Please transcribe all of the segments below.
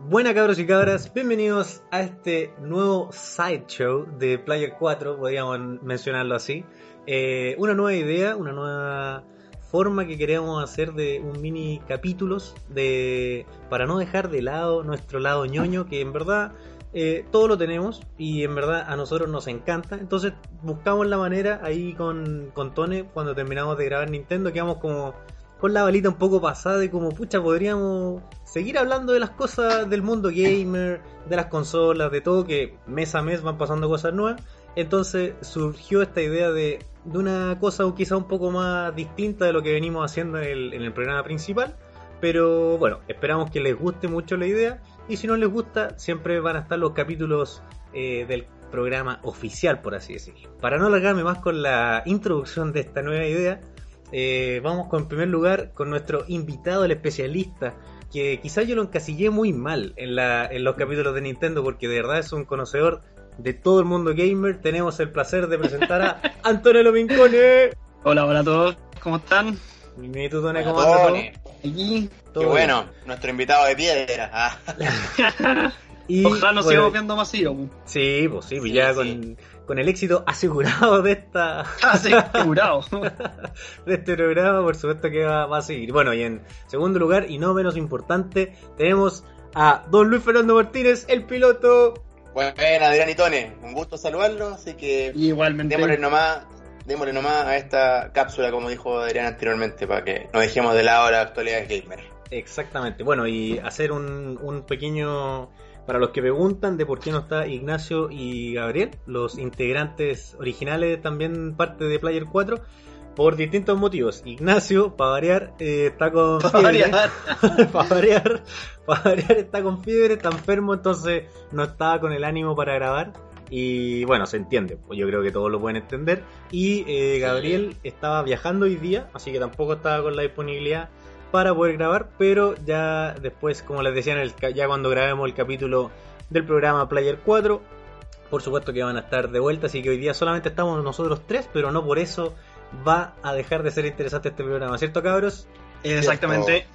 Buenas cabros y cabras, bienvenidos a este nuevo sideshow de Player 4, podríamos mencionarlo así. Eh, una nueva idea, una nueva forma que queremos hacer de un mini capítulos de para no dejar de lado nuestro lado ñoño, que en verdad eh, todo lo tenemos y en verdad a nosotros nos encanta. Entonces buscamos la manera ahí con, con Tone cuando terminamos de grabar Nintendo, quedamos como con la balita un poco pasada y como pucha podríamos seguir hablando de las cosas del mundo gamer, de las consolas, de todo que mes a mes van pasando cosas nuevas. Entonces surgió esta idea de, de una cosa quizá un poco más distinta de lo que venimos haciendo en el, en el programa principal. Pero bueno, esperamos que les guste mucho la idea. Y si no les gusta, siempre van a estar los capítulos eh, del programa oficial, por así decirlo. Para no alargarme más con la introducción de esta nueva idea, eh, vamos con en primer lugar con nuestro invitado, el especialista, que quizás yo lo encasillé muy mal en, la, en los capítulos de Nintendo, porque de verdad es un conocedor de todo el mundo gamer. Tenemos el placer de presentar a Antonio Pincone. Hola, hola a todos, ¿cómo están? ¿Y tú, Tone, cómo? Tony. Aquí. ¿Todo Qué bien? bueno, nuestro invitado de piedra. Ah. Y, Ojalá nos bueno, viendo masivo. pues. Sí, pues sí, pues Sí, ya sí. Con, con el éxito asegurado de esta Ah, sí, segurado. de este programa, por supuesto que va, va a seguir. Bueno, y en segundo lugar, y no menos importante, tenemos a don Luis Fernando Martínez, el piloto. Bueno, Adrián y Tone, un gusto saludarlos, así que Igualmente. démosle nomás, démosle nomás a esta cápsula, como dijo Adrián anteriormente, para que no dejemos de lado la actualidad gamer. Exactamente. Bueno, y hacer un, un pequeño. Para los que preguntan de por qué no está Ignacio y Gabriel, los integrantes originales también parte de Player 4, por distintos motivos. Ignacio, para variar, eh, está con Para fiebre. para variar, para variar está con fiebre, está enfermo, entonces no estaba con el ánimo para grabar. Y bueno, se entiende, pues yo creo que todos lo pueden entender. Y eh, Gabriel estaba viajando hoy día, así que tampoco estaba con la disponibilidad para poder grabar, pero ya después, como les decía, en el, ca- ya cuando grabemos el capítulo del programa Player 4, por supuesto que van a estar de vuelta, así que hoy día solamente estamos nosotros tres, pero no por eso va a dejar de ser interesante este programa, ¿cierto cabros? Exactamente.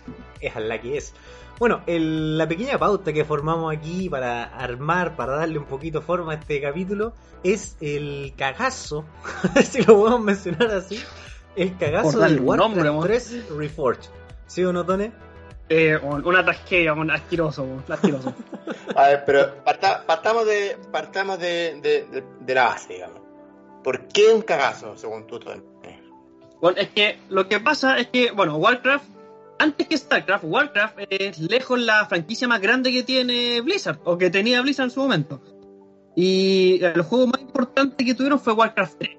es la que es. Bueno, el- la pequeña pauta que formamos aquí para armar, para darle un poquito forma a este capítulo, es el cagazo, si lo podemos mencionar así, el cagazo del Warcraft nombre, amor. 3 Reforged. ¿Sí o no, Tone? Eh, un- una tragedia, un asqueroso, un asqueroso. A ver, pero parta- partamos de partamos de, de, de- de la base, digamos. ¿Por qué un cagazo, según tú, Tone? Bueno, es que lo que pasa es que, bueno, Warcraft, antes que StarCraft, Warcraft es lejos la franquicia más grande que tiene Blizzard, o que tenía Blizzard en su momento. Y el juego más importante que tuvieron fue Warcraft 3,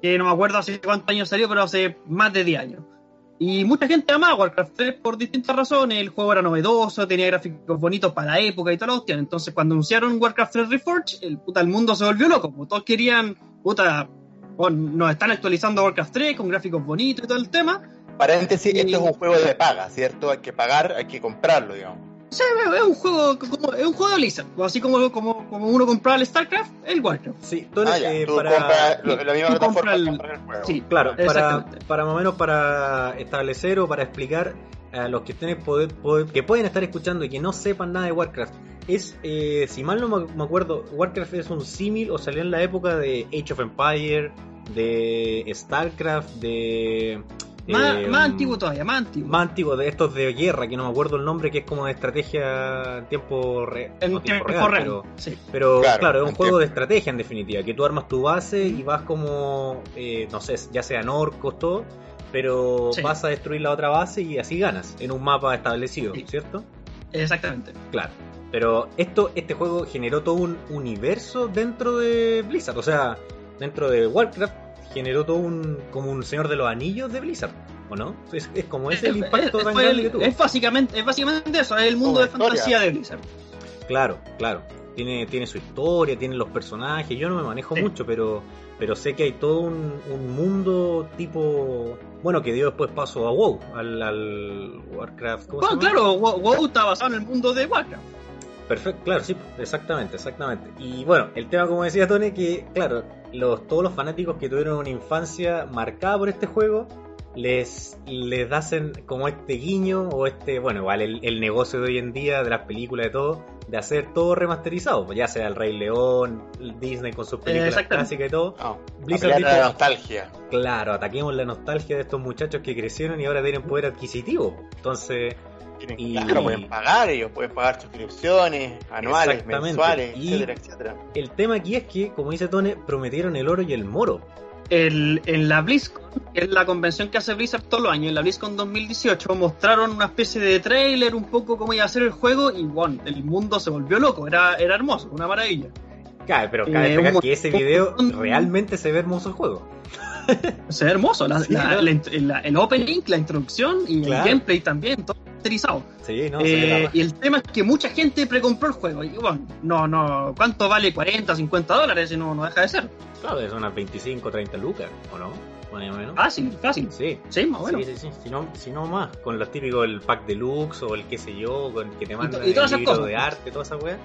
que no me acuerdo hace cuántos años salió, pero hace más de 10 años. Y mucha gente amaba Warcraft 3 por distintas razones. El juego era novedoso, tenía gráficos bonitos para la época y toda la cuestión. Entonces, cuando anunciaron Warcraft 3 Reforged, el, puta, el mundo se volvió loco. pues, Todos querían, puta, bueno, nos están actualizando Warcraft 3 con gráficos bonitos y todo el tema. Paréntesis, Y- esto es un juego de paga, ¿cierto? Hay que pagar, hay que comprarlo, digamos. Sea, es un juego como, es un juego de Blizzard. Así como, como, como uno compraba el StarCraft, el Warcraft. Sí, Ah, ya, eh, tú para... compras lo- la misma tú plataforma compras el- juego. Sí, Claro, para, para más o menos para establecer o para explicar a los que estén poder, poder- que pueden estar escuchando y que no sepan nada de Warcraft. Es, eh, si mal no me me acuerdo, Warcraft es un símil o salió en la época de Age of Empire, de StarCraft, de... Más, eh, más antiguo todavía, más antiguo. Más antiguo, de estos de guerra, que no me acuerdo el nombre, que es como de estrategia en tiempo, re- en no tiempo real, real. pero- Sí. pero Claro, claro, es un juego tiempo. de estrategia en definitiva, que tú armas tu base y vas como, eh, no sé, ya sean orcos, todo, pero Sí. vas a destruir la otra base y así ganas en un mapa establecido, Sí. ¿cierto? Exactamente. Claro. Pero esto, este juego generó todo un universo dentro de Blizzard, o sea, dentro de Warcraft generó todo un, como un Señor de los Anillos de Blizzard. ¿o no? Es, es como ese el Es- impacto es- tan grande el- que tuvo. es básicamente, es básicamente eso, es el mundo de historia. fantasía de Blizzard. Claro, claro. Tiene, tiene su historia, tiene los personajes. Yo no me manejo Sí. mucho, pero, pero sé que hay todo un, un mundo tipo. Bueno, que dio después paso a WoW, al, al Warcraft. ¿cómo se Bueno, llama? claro, WoW WoW está basado en el mundo de Warcraft. Perfecto, claro, sí, exactamente, exactamente. Y bueno, el tema, como decía Tony, que claro, los, todos los fanáticos que tuvieron una infancia marcada por este juego, les, les hacen como este guiño o este, bueno, igual el, el negocio de hoy en día, de las películas, de todo, de hacer todo remasterizado, pues ya sea el Rey León, Disney con sus películas clásicas y todo. No, Blizzard la nostalgia. Claro, ataquemos la nostalgia de estos muchachos que crecieron y ahora tienen poder adquisitivo. Entonces, Tienen- Y- Claro, pueden pagar, ellos pueden pagar suscripciones anuales, mensuales, Y- etcétera, etcétera. el tema aquí es que, como dice Tone, prometieron el oro y el moro. El, en la BlizzCon, que es la convención que hace Blizzard todos los años, en la BlizzCon 2018, mostraron una especie de trailer, un poco cómo iba a ser el juego, y bueno, el mundo se volvió loco, era, era hermoso, una maravilla. Cabe, pero cabe Eh, un- que ese video un- realmente se ve hermoso el juego. Se ve hermoso, la- Sí, la- ¿no? la el opening, la introducción y Claro. el gameplay también, todo Sí, no, Eh, y el tema es que mucha gente precompró el juego. Y bueno, no, no, ¿cuánto vale 40, 50 dólares? Y no, no deja de ser. Claro, es unas 25, 30 lucas, ¿o no? Más o menos. Fácil, fácil. Sí. Sí, más o menos. Sí, sí, sí, si no, si no más, con los típicos el pack deluxe o el qué sé yo, con que te mandan y todas el esas libro cosas. de arte, toda esa weá.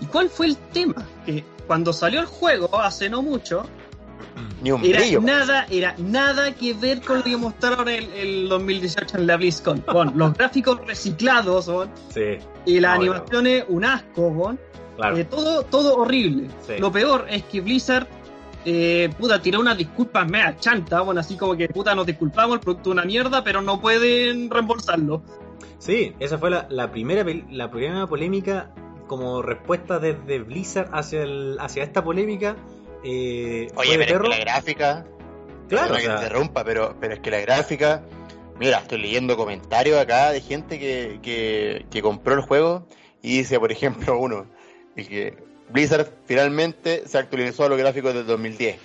¿Y cuál fue el tema? Que cuando salió el juego, hace no mucho, Ni un era brillo. nada, era nada que ver con lo que mostraron el, el 2018 en la BlizzCon. Bueno, los gráficos reciclados, bon, Sí, y las No, animaciones, un asco, bon. claro. Eh, todo, todo horrible. Sí. Lo peor es que Blizzard, eh, puta, tiró unas disculpas mea chanta, bueno, así como que, puta, nos disculpamos, el producto es una mierda, pero no pueden reembolsarlo. Sí, esa fue la, la primera la primera polémica como respuesta desde Blizzard hacia el, hacia esta polémica. Eh, Oye, pero es que la gráfica. Claro, o que sea, te interrumpa, pero, pero es que la gráfica. Mira, estoy leyendo comentarios acá de gente que, que, que compró el juego y dice, por ejemplo, uno, y que Blizzard finalmente se actualizó a los gráficos del 2010.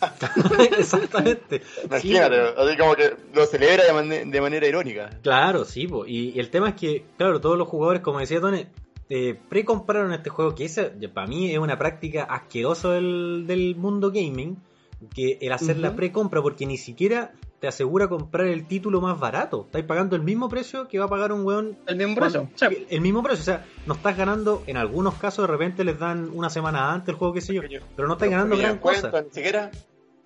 exactamente. Imagínate, Sí, así como que lo celebra de, man- de manera irónica. Claro, sí, po. Y, y el tema es que, claro, todos los jugadores, como decía Tone, eh, pre-compraron este juego, que esa, para mí es una práctica asquerosa del, del mundo gaming, que el hacer la Ujú. pre-compra, porque ni siquiera te asegura comprar el título más barato. Estáis pagando el mismo precio que va a pagar un weón El mismo precio. O sea, el- mismo precio, o sea, no estás ganando, en algunos casos de repente les dan una semana antes el juego, qué sé yo, pero no estás ganando gran cuenta, cosa. Ni siquiera.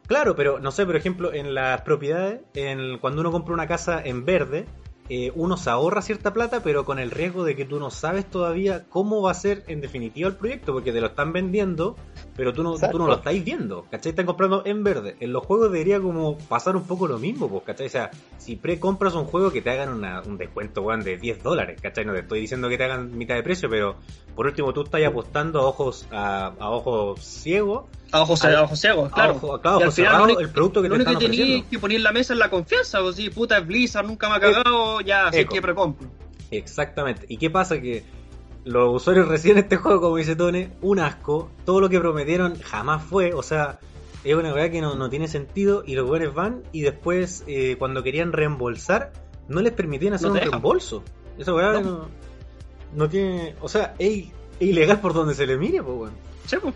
Claro, pero no sé, por ejemplo, en las propiedades, en, cuando uno compra una casa en verde, eh, uno se ahorra cierta plata, pero con el riesgo de que tú no sabes todavía cómo va a ser en definitiva el proyecto, porque te lo están vendiendo, pero tú no, Exacto. tú no lo estáis viendo, ¿cachai? Están comprando en verde. En los juegos debería como pasar un poco lo mismo, pues, ¿cachai? O sea, si pre-compras un juego que te hagan una- un descuento, weón, de 10 dólares, ¿cachai? No te estoy diciendo que te hagan mitad de precio, pero por último tú estás apostando a ojos, a, a ojos ciegos a ojos, al- a ojos ciegos, claro. a ojo- claro, único- el producto que Lo te único están que tenías que poner en la mesa es la confianza, pues sí, puta, es Blizzard, nunca me ha cagado, ya, Eco. que precompro. Exactamente. ¿Y qué pasa? Que los usuarios reciben este juego, como dice Tone, un asco. Todo lo que prometieron jamás fue. O sea, es una verdad que no, no tiene sentido. Y los buenos van y después, eh, cuando querían reembolsar, no les permitían hacer No un reembolso. Esa weá No. no. No tiene. O sea, es, ilegal por donde se le mire, pues, pues.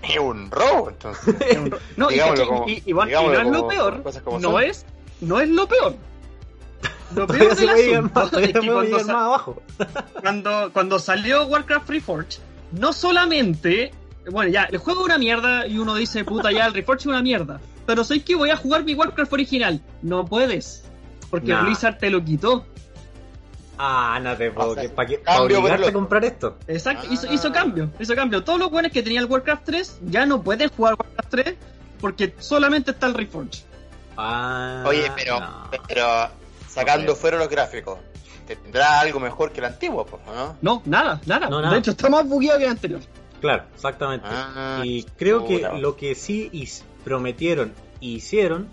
Es un robo, entonces. No, y, Digámoslo caché- como- y- y- bueno, y digámoslo no es lo como- peor, no son. es, no es lo peor. Lo peor del asunto más, es que cuando, más abajo. cuando, cuando salió Warcraft Reforged, no solamente, bueno, ya, el juego es una mierda y uno dice, puta, ya, el Reforged es una mierda, pero sé que voy a jugar mi Warcraft original. No puedes, porque Nah. Blizzard te lo quitó. Ah, no te puedo. O sea, ¿Para obligarte a comprar esto? Exacto, Ah. hizo, hizo cambio, hizo cambio. Todos los buenos que tenían el Warcraft 3 ya no pueden jugar Warcraft 3 porque solamente está el Reforged. Ah, Oye, pero, no. pero sacando fuera los gráficos, ¿tendrá algo mejor que el antiguo, pues, ¿no? No, nada, nada. No, nada. De hecho, está más bugueado que el anterior. Claro, exactamente. Ah, y creo que lo que sí prometieron e hicieron,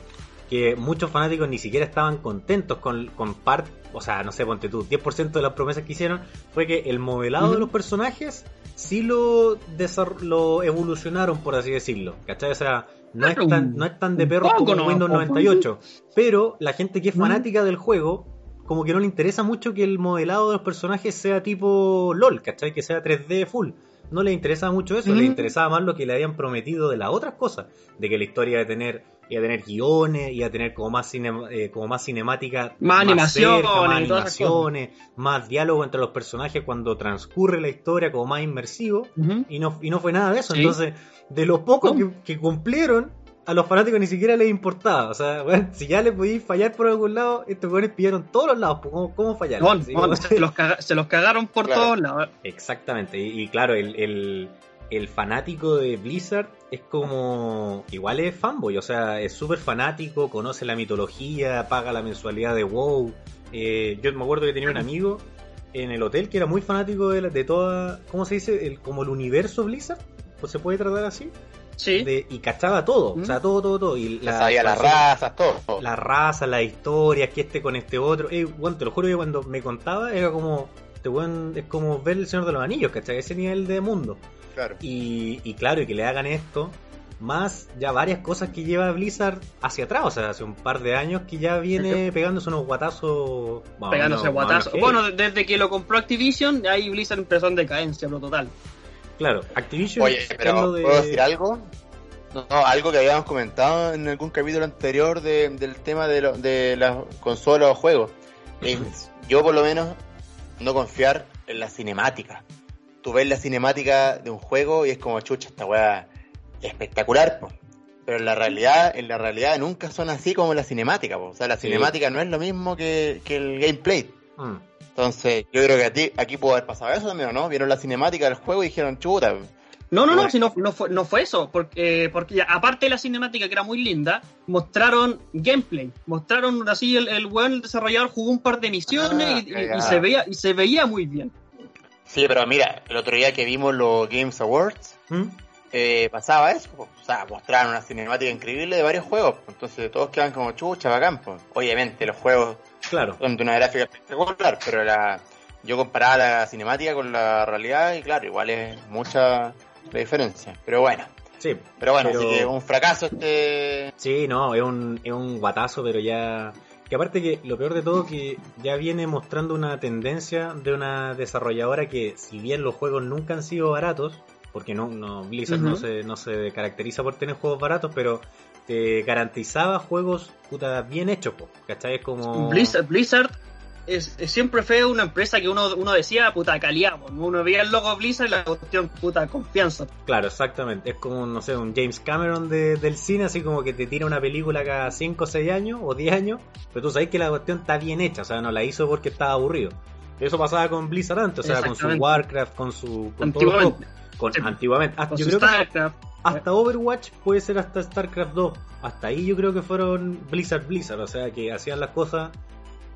que muchos fanáticos ni siquiera estaban contentos con, con parte, o sea, no sé, ponte tú, 10% de las promesas que hicieron, fue que el modelado de los personajes sí lo, lo evolucionaron, por así decirlo. ¿Cachai? O sea, no es Claro, tan, no es tan de perro como ¿no? Windows 98. Pero la gente que es fanática del juego, como que no le interesa mucho que el modelado de los personajes sea tipo LOL, ¿cachai? Que sea 3D full. No le interesa mucho eso, le Mm. interesaba más lo que le habían prometido de las otras cosas. De que la historia a tener, iba a tener guiones, iba a tener como más, cine- eh, como más cinemática. Más animaciones cerca, más y animaciones, más diálogo entre los personajes cuando transcurre la historia, como más inmersivo. Y no, y no fue nada de eso. Sí. Entonces, de lo poco que, que cumplieron, a los fanáticos ni siquiera les importaba. O sea, bueno, si ya les podíais fallar por algún lado, estos weones pillaron todos los lados. pues, ¿Cómo, cómo fallar? No, no, como- se, los caga- se los cagaron por Claro. todos lados. Exactamente. Y, y claro, el, el, el fanático de Blizzard es como. Igual es fanboy. O sea, es súper fanático, conoce la mitología, paga la mensualidad de WoW. Eh, yo me acuerdo que tenía un amigo en el hotel que era muy fanático de, la- de toda. ¿Cómo se dice? El, como el universo Blizzard. Pues se puede tratar así. Sí. de- y cachaba todo, o sea, ¿Mm? todo, todo, todo. Y Ya sabía las razas, todo. La raza, las historias, que este con este otro. Eh, bueno, te lo juro que cuando me contaba era como. Este weón es como ver el Señor de los Anillos, ¿cachai? Ese nivel de mundo. Claro. Y, y claro, y que le hagan esto, más ya varias cosas que lleva Blizzard hacia atrás, o sea, hace un par de años que ya viene pegándose unos guatazos. pegándose guatazos. Bueno, desde que lo compró Activision, ahí Blizzard empezó en decadencia, pero total. claro, Activision. Oye, pero de- ¿puedo decir algo? No, algo que habíamos comentado en algún capítulo anterior de- del tema de, lo- de las consolas o juegos. Es, yo por lo menos no confiar en la cinemática. Tú ves la cinemática de un juego y es como chucha, esta weá espectacular, po. pero en la realidad, en la realidad nunca son así como la cinemática, po. o sea, la Sí. cinemática no es lo mismo que, que el gameplay. Mm. Entonces, yo creo que a ti, aquí pudo haber pasado eso también, ¿o no? Vieron la cinemática del juego y dijeron, chuta, No, no, no, si no, no, fue, no fue eso, porque, porque ya, aparte de la cinemática que era muy linda, mostraron gameplay, mostraron así el, el el desarrollador jugó un par de misiones Ah, y, y se veía, y se veía muy bien. Sí, pero mira, el otro día que vimos los Games Awards, ¿Mm? eh, pasaba eso, o sea, mostraron una cinemática increíble de varios juegos, entonces todos quedan como chucha, bacán, po. obviamente los juegos Claro. son de una gráfica espectacular, pero la, yo comparaba la cinemática con la realidad y claro, igual es mucha la diferencia, pero bueno, Sí. pero bueno, Pero- así que un fracaso este... Sí, no, es un, es un guatazo, pero ya... Que aparte que lo peor de todo que ya viene mostrando una tendencia de una desarrolladora que si bien los juegos nunca han sido baratos, porque no, no Blizzard no, se, no se caracteriza por tener juegos baratos, pero te garantizaba juegos puta bien hechos, po, ¿cachai? Es como... Blizzard, Blizzard es, es- siempre fue una empresa que uno, uno decía, puta, calidad, po. uno veía el logo Blizzard y la cuestión, puta, confianza. Claro, exactamente. Es como, no sé, un James Cameron de- del cine, así como que te tira una película cada 5 o 6 años o 10 años, pero tú sabes que la cuestión está bien hecha, o sea, no la hizo porque estaba aburrido. Eso pasaba con Blizzard antes, o sea, con su. Warcraft, con su... Con. Antiguamente, Con, Sí. antiguamente. Hasta- con yo creo que hasta Overwatch puede ser hasta StarCraft 2. Hasta ahí yo creo que fueron Blizzard Blizzard, o sea, que hacían las cosas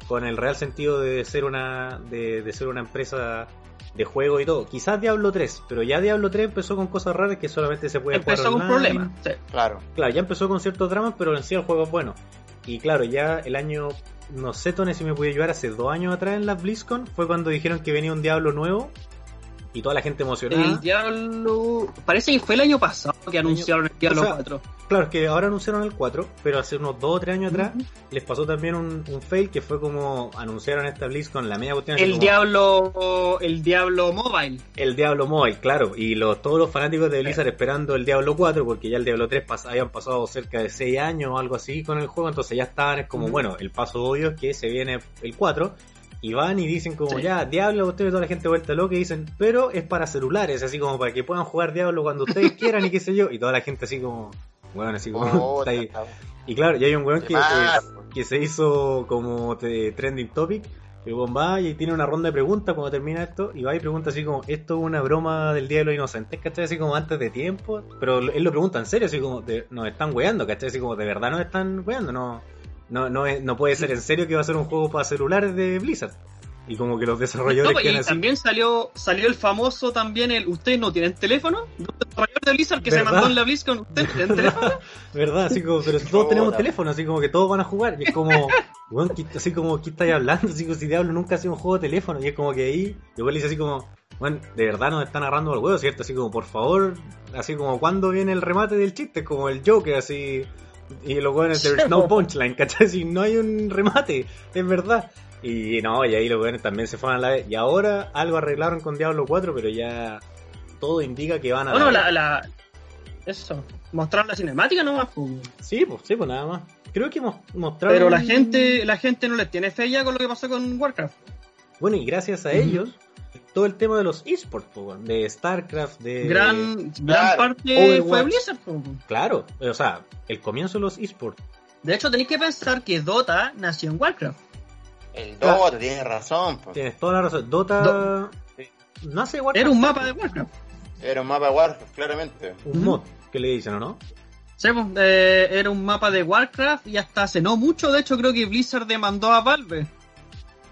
con el real sentido de ser una de, de ser una empresa de juego y todo. Quizás Diablo 3, pero ya Diablo 3 empezó con cosas raras que solamente se puede Empezó jugar con online. problemas. sí. Claro, Claro, ya empezó con ciertos dramas, pero en sí el juego es bueno. Y claro, ya el año, no sé, Tony, si me puede ayudar, hace dos años atrás en la BlizzCon, fue cuando dijeron que venía un Diablo nuevo y toda la gente emocionada. El Diablo. Parece que fue el año pasado que anunciaron el Diablo o sea, 4. Claro, es que ahora anunciaron el 4, pero hace unos 2 o 3 años atrás les pasó también un, un fail que fue como anunciaron esta BlizzCon la media cuestión. El como, Diablo. El Diablo Mobile. El Diablo Mobile, claro, y los, todos los fanáticos de Blizzard esperando el Diablo 4, porque ya el Diablo 3 pas- habían pasado cerca de 6 años o algo así con el juego, entonces ya estaban, es como, bueno, el paso obvio es que se viene el 4, y van y dicen como, Sí. ya, Diablo, ustedes toda la gente vuelta loca, y dicen, pero es para celulares, así como para que puedan jugar Diablo cuando ustedes quieran y qué sé yo, y toda la gente así como, bueno, así como, Oh, está ahí. está- Y claro, y hay un weón de que, más, que, que se hizo como te- trending topic. El weón va y tiene una ronda de preguntas cuando termina esto. Y va y pregunta así como: ¿Esto es una broma del Día de los Inocentes? ¿Cachai? Así como antes de tiempo. Pero él lo pregunta en serio, así como: de- Nos están weando, ¿cachai? Así como: ¿De verdad nos están weando? No, no, no, es- no puede ser en serio que va a ser un juego para celulares de Blizzard. Y como que los desarrolladores No, pues, quedan y así. también salió salió el famoso también el ¿Ustedes no tienen teléfono? Un desarrollador de Blizzard que se ¿Verdad? mandó en la BlizzCon ¿Ustedes tienen teléfono? ¿Verdad? Así como, pero si todos tenemos teléfono, así como que todos van a jugar. Y es como, ¿qué- así como, ¿qué estáis hablando? Así como si Diablo nunca ha sido un juego de teléfono. Y es como que ahí, igual dice así como, bueno, de verdad nos están agarrando al huevo, ¿cierto? Así como, por favor, así como cuando viene el remate del chiste, como el Joker, así. Y los weones, there's no punchline, ¿cachai? Si no hay un remate, es verdad. Y no, y ahí los weones también se fueron a la vez. Y ahora algo arreglaron con Diablo 4, pero ya todo indica que van a. Bueno, la, la, eso, mostrar la cinemática nomás. Pues. Sí, pues, sí, pues nada más. Creo que mostraron. Pero la gente, la gente no les tiene fe ya con lo que pasó con Warcraft. Bueno, y gracias a ellos, todo el tema de los esports, de StarCraft, de. Gran, gran parte fue Blizzard, Claro, o sea, el comienzo de los esports. De hecho, tenéis que pensar que Dota nació en Warcraft. El Dota, tienes razón. Tienes toda la razón. Dota. nace Warcraft. Era un mapa de Warcraft. Era un mapa de Warcraft, claramente. Un mod, que le dicen, ¿o no? Sí, pues, eh, era un mapa de Warcraft y hasta hace no mucho, de hecho, creo que Blizzard demandó a Valve.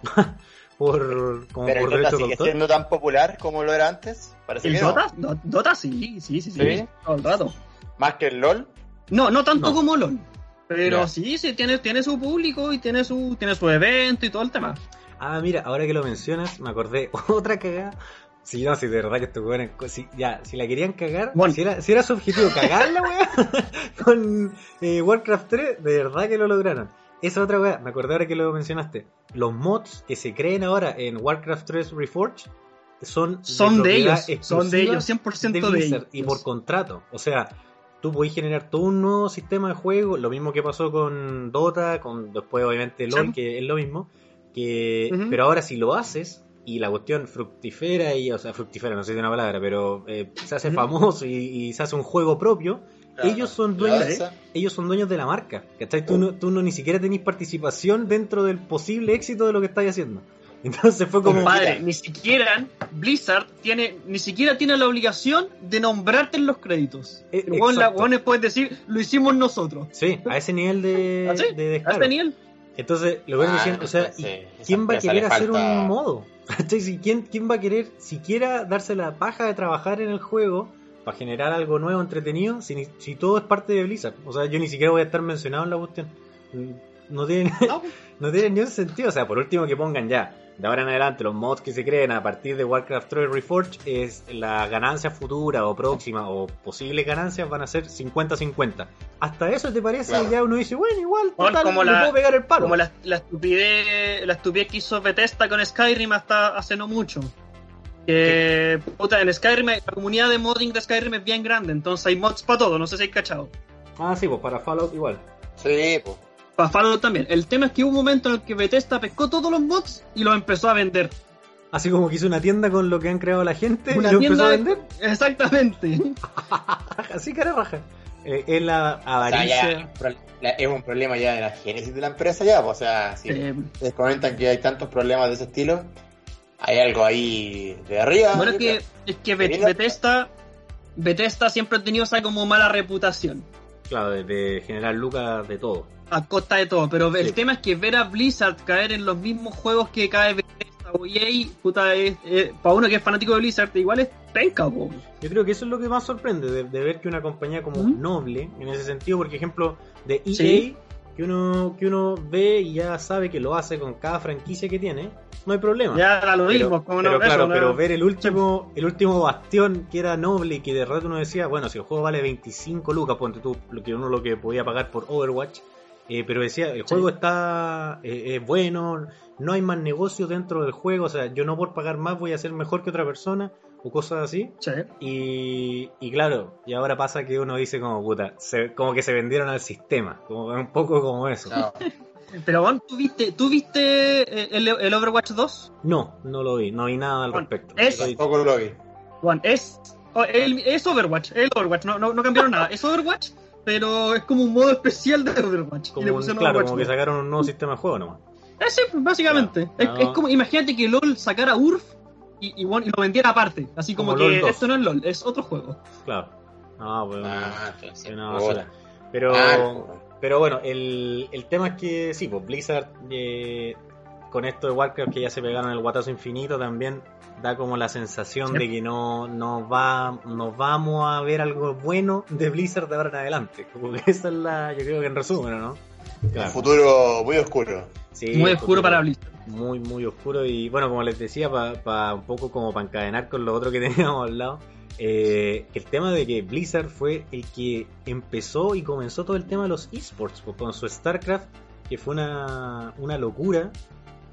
por, como Pero por Dota sigue siendo tan popular como lo era antes. Parece que Dota? No. Dota sí, sí, sí, sí, todo el rato. ¿Más que el LOL? No, no tanto como LOL. Pero sí, sí, tiene, tiene su público y tiene su, tiene su evento y todo el tema. Ah, mira, ahora que lo mencionas, me acordé otra cagada Sí, no, si de verdad que esto weón, si, ya, si la querían cagar, si, era, si era su objetivo cagarla, weón, con eh, Warcraft 3, de verdad que lo lograron. Esa otra weá, me acordé ahora que lo mencionaste. Los mods que se creen ahora en Warcraft 3 Reforged son, son de, ellos, son de ellos, 100% de, de ellos. Y por contrato. O sea, tú podés generar todo un nuevo sistema de juego, lo mismo que pasó con Dota, con después obviamente LoL, que es lo mismo. Que, Pero ahora si lo haces, y la cuestión fructifera y, o sea, fructifera, no sé si es una palabra, pero eh, se hace famoso y, se hace un juego propio, ellos son dueños, ellos son dueños de la marca, ¿cachai? Tú no, tú no ni siquiera tenés participación dentro del posible éxito de lo que estáis haciendo. Entonces fue como. Padre, ni siquiera Blizzard tiene, ni siquiera tiene la obligación de nombrarte en los créditos. Eh, la puedes decir, lo hicimos nosotros. Sí, a ese nivel de, ¿Ah, de ¿A ese nivel? Entonces, lo voy ah, diciendo, o sea, ¿quién va a querer hacer un modo? ¿Quién, ¿Quién va a querer siquiera darse la paja de trabajar en el juego para generar algo nuevo, entretenido, si, si todo es parte de Blizzard? O sea, yo ni siquiera voy a estar mencionado en la cuestión. No tiene, no tiene ni un sentido. O sea, por último que pongan ya de ahora en adelante los mods que se creen a partir de Warcraft 3 Reforged es la ganancia futura o próxima o posibles ganancias van a ser 50-50. Hasta eso te parece ya uno dice, bueno, igual total, como la, puedo pegar el palo. Como la, estupidez, la estupidez que hizo Bethesda con Skyrim hasta hace no mucho. Que, puta, en Skyrim la comunidad de modding de Skyrim es bien grande, entonces hay mods para todo, no sé si hay cachado. Ah, sí, pues para Fallout igual. Sí, pues. Para Fallout también. El tema es que hubo un momento en el que Bethesda pescó todos los mods y los empezó a vender. Así como que hizo una tienda con lo que han creado la gente y lo empezó a vender. Exactamente. Así que era raja. Eh, es la avaricia. es un problema ya de la génesis de la empresa ya. O sea, si les comentan que hay tantos problemas de ese estilo, hay algo ahí de arriba. Bueno, es que, es que Bethesda, Bethesda siempre ha tenido esa como mala reputación. Claro, de generar lucas de todo a costa de todo. Pero el tema es que ver a Blizzard caer en los mismos juegos que cae Bethesda o EA, puta, es, para uno que es fanático de Blizzard, igual es penca, Yo creo que eso es lo que más sorprende, de, ver que una compañía como noble, en ese sentido, por ejemplo, de EA, que uno, que uno ve y ya sabe que lo hace con cada franquicia que tiene, no hay problema. Ya era lo mismo, pero, pero, claro, pero ver el último, el último bastión que era noble y que de rato uno decía, bueno, si el juego vale 25 lucas, ponte tú, lo que uno lo que podía pagar por Overwatch, eh, pero decía, el juego está eh, bueno, no hay más negocio dentro del juego, o sea, yo no por pagar más voy a ser mejor que otra persona o cosas así. Y, y, claro, y ahora pasa que uno dice como puta, como que se vendieron al sistema, como un poco como eso. Pero Juan, ¿tú viste, ¿tú viste eh, el, Overwatch 2? No, no lo vi, no vi nada al respecto. Es, Tampoco lo vi. Juan, es, oh, es Overwatch, el Overwatch, no, no, no cambiaron nada. Es Overwatch, pero es como un modo especial de Overwatch. Como, claro, como que sacaron un nuevo sistema de juego nomás. Eh, sí, básicamente. Es, como, imagínate que LOL sacara URF y, y, lo vendiera aparte. Así como, que esto no es LOL, es otro juego. Claro. Ah, bueno. Ah, pero, ah, pero bueno, el, el tema es que sí, pues Blizzard eh, con esto de Warcraft que ya se pegaron el guatazo infinito también da como la sensación de que no, no va, nos vamos a ver algo bueno de Blizzard de ahora en adelante. Como que esa es la, yo creo que en resumen, ¿no? Un futuro muy oscuro. muy oscuro para Blizzard. muy, muy oscuro. Y bueno, como les decía, para un poco como para encadenar con lo otro que teníamos al lado, eh, el tema de que Blizzard fue el que empezó y comenzó todo el tema de los esports, pues, con su StarCraft, que fue una, una locura.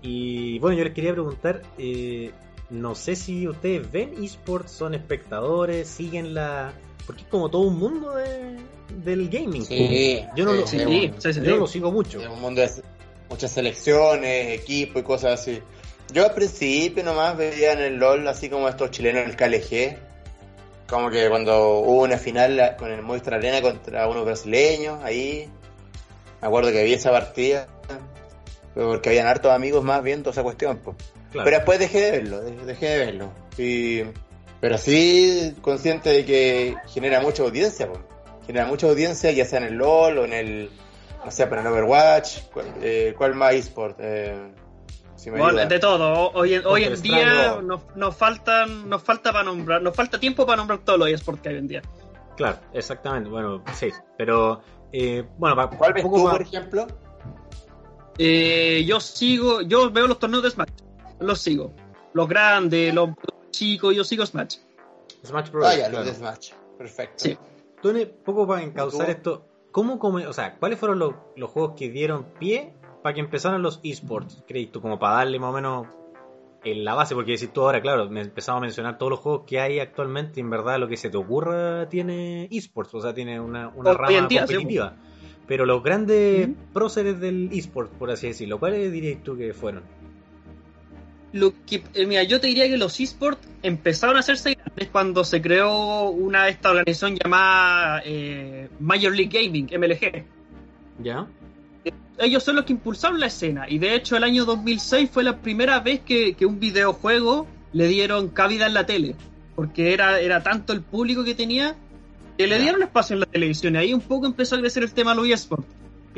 Y bueno, yo les quería preguntar, eh, no sé si ustedes ven esports, son espectadores, siguen la... Porque es como todo un mundo del gaming. Sí, yo no, lo, sí, yo no lo sigo mucho. Es un mundo de muchas selecciones, equipos y cosas así. Yo al principio nomás veía en el LOL así como estos chilenos en el KLG. Como que cuando hubo una final con el Movistar Arena contra unos brasileños, ahí me acuerdo que vi esa partida, porque habían hartos amigos más viendo esa cuestión. Pues. Pero después dejé de verlo, dejé de verlo. Y, pero sí consciente de que genera mucha audiencia, pues. genera mucha audiencia ya sea en el LOL o en el, no sé, pero en Overwatch, ¿cuál, eh, cuál más eSport? Eh, de todo. Hoy, en día nos, nos, faltan, nos falta para nombrar, nos falta tiempo para nombrar todos los eSports que hay hoy en día. Claro, exactamente. Bueno, sí, pero eh, bueno, ¿cuál ves tú, por ejemplo? Eh, yo sigo, yo veo los torneos de Smash, los sigo. Los grandes, los chicos, yo sigo Smash. Smash Bros. Ah, los de Smash. Perfecto. Sí. Tony, poco para encauzar esto, ¿cómo, come, o sea, cuáles fueron los, los juegos que dieron pie para que empezaran los esports? ¿Crees tú? Como para darle más o menos en la base, porque si tú ahora, claro, me empezamos a mencionar todos los juegos que hay actualmente, en verdad lo que se te ocurra tiene esports, o sea, tiene una, una rama competitiva. Pero los grandes próceres del esports, por así decirlo, ¿cuáles dirías tú que fueron? Lo que, eh, mira, yo te diría que los esports empezaron a hacerse grandes cuando se creó una esta organización llamada eh, Major League Gaming, MLG. ¿Ya? ellos son los que impulsaron la escena. Y de hecho, el año 2006 fue la primera vez que, un videojuego le dieron cabida en la tele. Porque era, era tanto el público que tenía que le dieron espacio en la televisión. Y ahí un poco empezó a crecer el tema de los eSports.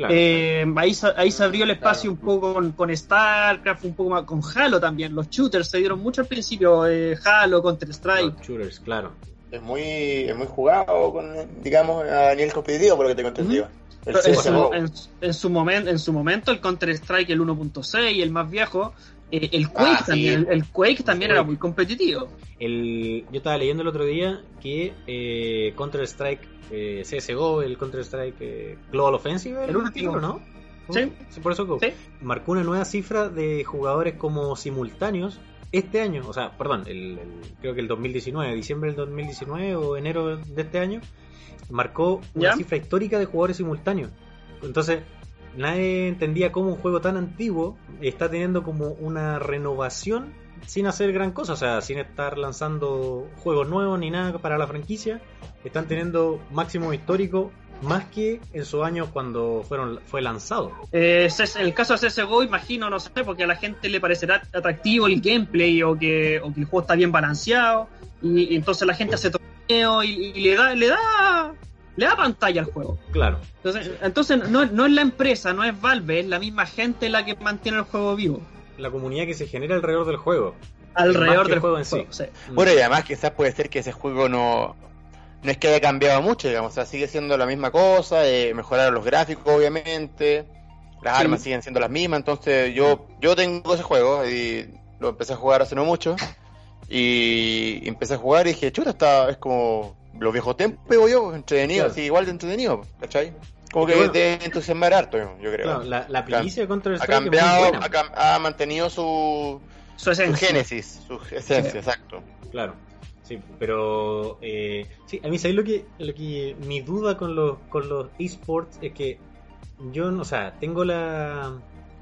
Eh, ahí, ahí se abrió el espacio un poco con, StarCraft, un poco más con Halo también. Los shooters se dieron mucho al principio. Eh, Halo, Counter-Strike. Los shooters, claro. Es muy, es muy jugado, con, digamos, a nivel competitivo, por lo que te conté en, su, momento, en su momento, el Counter-Strike, el 1.6, el más viejo, eh, el Quake ah, también, el, Quake también era muy competitivo. El, yo estaba leyendo el otro día que eh, Counter-Strike eh, CSGO, el Counter-Strike Global Offensive, el último, ¿no? Sí. por eso marcó una nueva cifra de jugadores como simultáneos este año, o sea, perdón, el, creo que el 2019, diciembre del 2019 o enero de este año, marcó una cifra histórica de jugadores simultáneos. Entonces, nadie entendía cómo un juego tan antiguo está teniendo como una renovación sin hacer gran cosa, o sea, sin estar lanzando juegos nuevos ni nada para la franquicia. Están teniendo máximo histórico más que en sus años cuando fueron fue lanzado. Eh, el caso de CSGO, imagino, no sé, porque a la gente le parecerá atractivo el gameplay o que, o que el juego está bien balanceado y, entonces la gente hace torneo y, y, le da le da le da pantalla al juego. Claro. Entonces, entonces no, no es la empresa, no es Valve, es la misma gente la que mantiene el juego vivo. La comunidad que se genera alrededor del juego. Alrededor del juego en sí. Bueno, y además quizás puede ser que ese juego no, no es que haya cambiado mucho, digamos, o sea, sigue siendo la misma cosa, eh, mejoraron los gráficos, obviamente, las armas siguen siendo las mismas, entonces yo, yo tengo ese juego y lo empecé a jugar hace no mucho, y empecé a jugar y dije, chuta, está, es como los viejos tiempos, yo, entretenido, así igual de entretenido, ¿cachai? Como que te entusiasmar harto, yo, creo. la, la de Counter Strike ha cambiado, Ha, mantenido su, su, génesis, su esencia, exacto. Claro, sí, pero eh, sí, a mí sabéis lo que, lo que mi duda con los con los esports es que yo, o sea, tengo la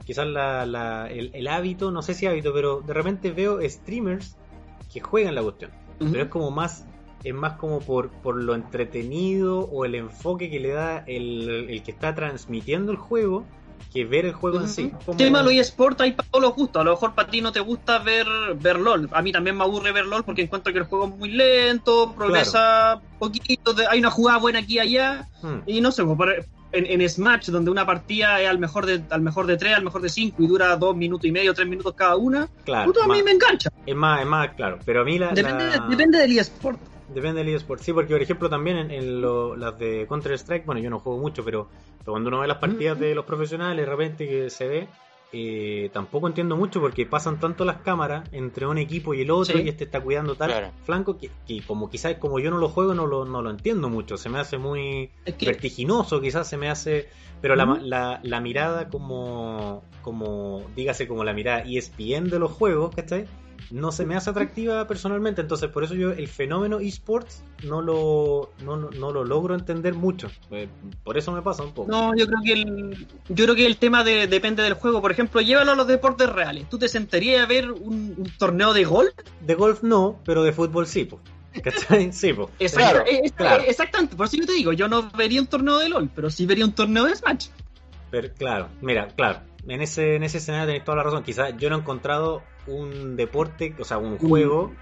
quizás la, la el, hábito, no sé si hábito, pero de repente veo streamers que juegan la cuestión, pero es como más es más como por, por lo entretenido o el enfoque que le da el, el que está transmitiendo el juego que ver el juego en sí. El tema de hay para todos los gustos. A lo mejor para ti no te gusta ver, ver LOL. A mí también me aburre ver LOL porque encuentro que el juego es muy lento, progresa poquito, hay una jugada buena aquí y allá. Hmm. Y no sé, pues, en, en, Smash, donde una partida es al mejor de al mejor de tres, al mejor de cinco y dura dos minutos y medio, tres minutos cada una, claro, a mí me engancha. Es más, es más claro. Pero a mí la. Depende, depende del eSport. Depende del eSport. Sí, porque por ejemplo también en, las de Counter Strike, bueno, yo no juego mucho, pero, cuando uno ve las partidas de los profesionales, de repente que se ve, eh, tampoco entiendo mucho porque pasan tanto las cámaras entre un equipo y el otro Sí. y este está cuidando tal Claro. flanco que, que como quizás como yo no lo juego no lo, no lo entiendo mucho, se me hace muy Es que- vertiginoso, quizás se me hace, pero la, Ujú. la, la mirada como, como, dígase como la mirada ESPN de los juegos, ¿cachai? No se me hace atractiva personalmente, entonces por eso yo el fenómeno esports no lo, no, no- no lo logro entender mucho, Eh, por eso me pasa un poco. No, yo creo que el, yo creo que el tema de- depende del juego. Por ejemplo, llévalo a los deportes reales. ¿Tú te sentarías a ver un, un torneo de golf? De golf no, pero de fútbol sí, po. ¿cachai? Sí, po. Exacto- Claro, eh, eh, claro. Exactamente, por eso yo te digo, yo no vería un torneo de LOL, pero sí vería un torneo de Smash. Pero claro, mira, claro, en ese, en ese escenario tenéis toda la razón. Quizás yo no he encontrado un deporte, o sea, un juego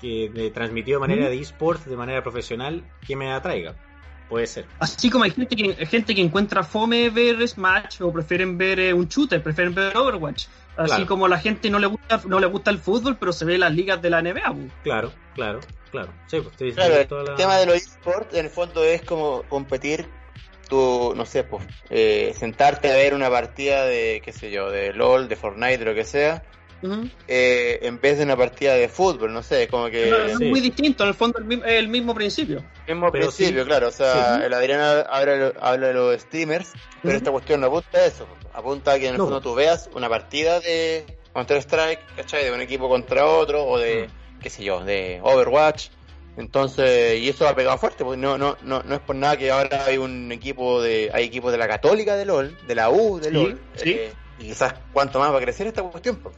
que de, transmitido de manera de esports, de manera profesional, que me atraiga. Puede ser. Así como hay gente que, gente que encuentra fome ver Smash o prefieren ver eh, un shooter, prefieren ver Overwatch. Así Claro. como la gente no le gusta no le gusta el fútbol, pero se ve las ligas de la NBA. bu. Claro, claro, claro. Sí, pues Claro, el la- tema de los esports en el fondo es como competir, tú, no sé, pues, eh, sentarte a ver una partida de, qué sé yo, de LOL, de Fortnite, de lo que sea, Eh, en vez de una partida de fútbol, no sé, como que... No, es sí. muy distinto, en el fondo el, mi- el mismo principio. Mismo Pero principio, sí. claro, o sea, Sí. el Adrián habla, habla de los streamers, pero esta cuestión no apunta a eso, apunta a que en el No. fondo tú veas una partida de Counter-Strike, ¿cachai? De un equipo contra otro, o de, qué sé yo, de Overwatch, entonces, y eso ha pegado fuerte, porque no, no, no, no es por nada que ahora hay un equipo de, hay equipos de la Católica de LOL, de la U de Sí, LOL, sí. eh, y quizás cuánto más va a crecer esta cuestión, pues.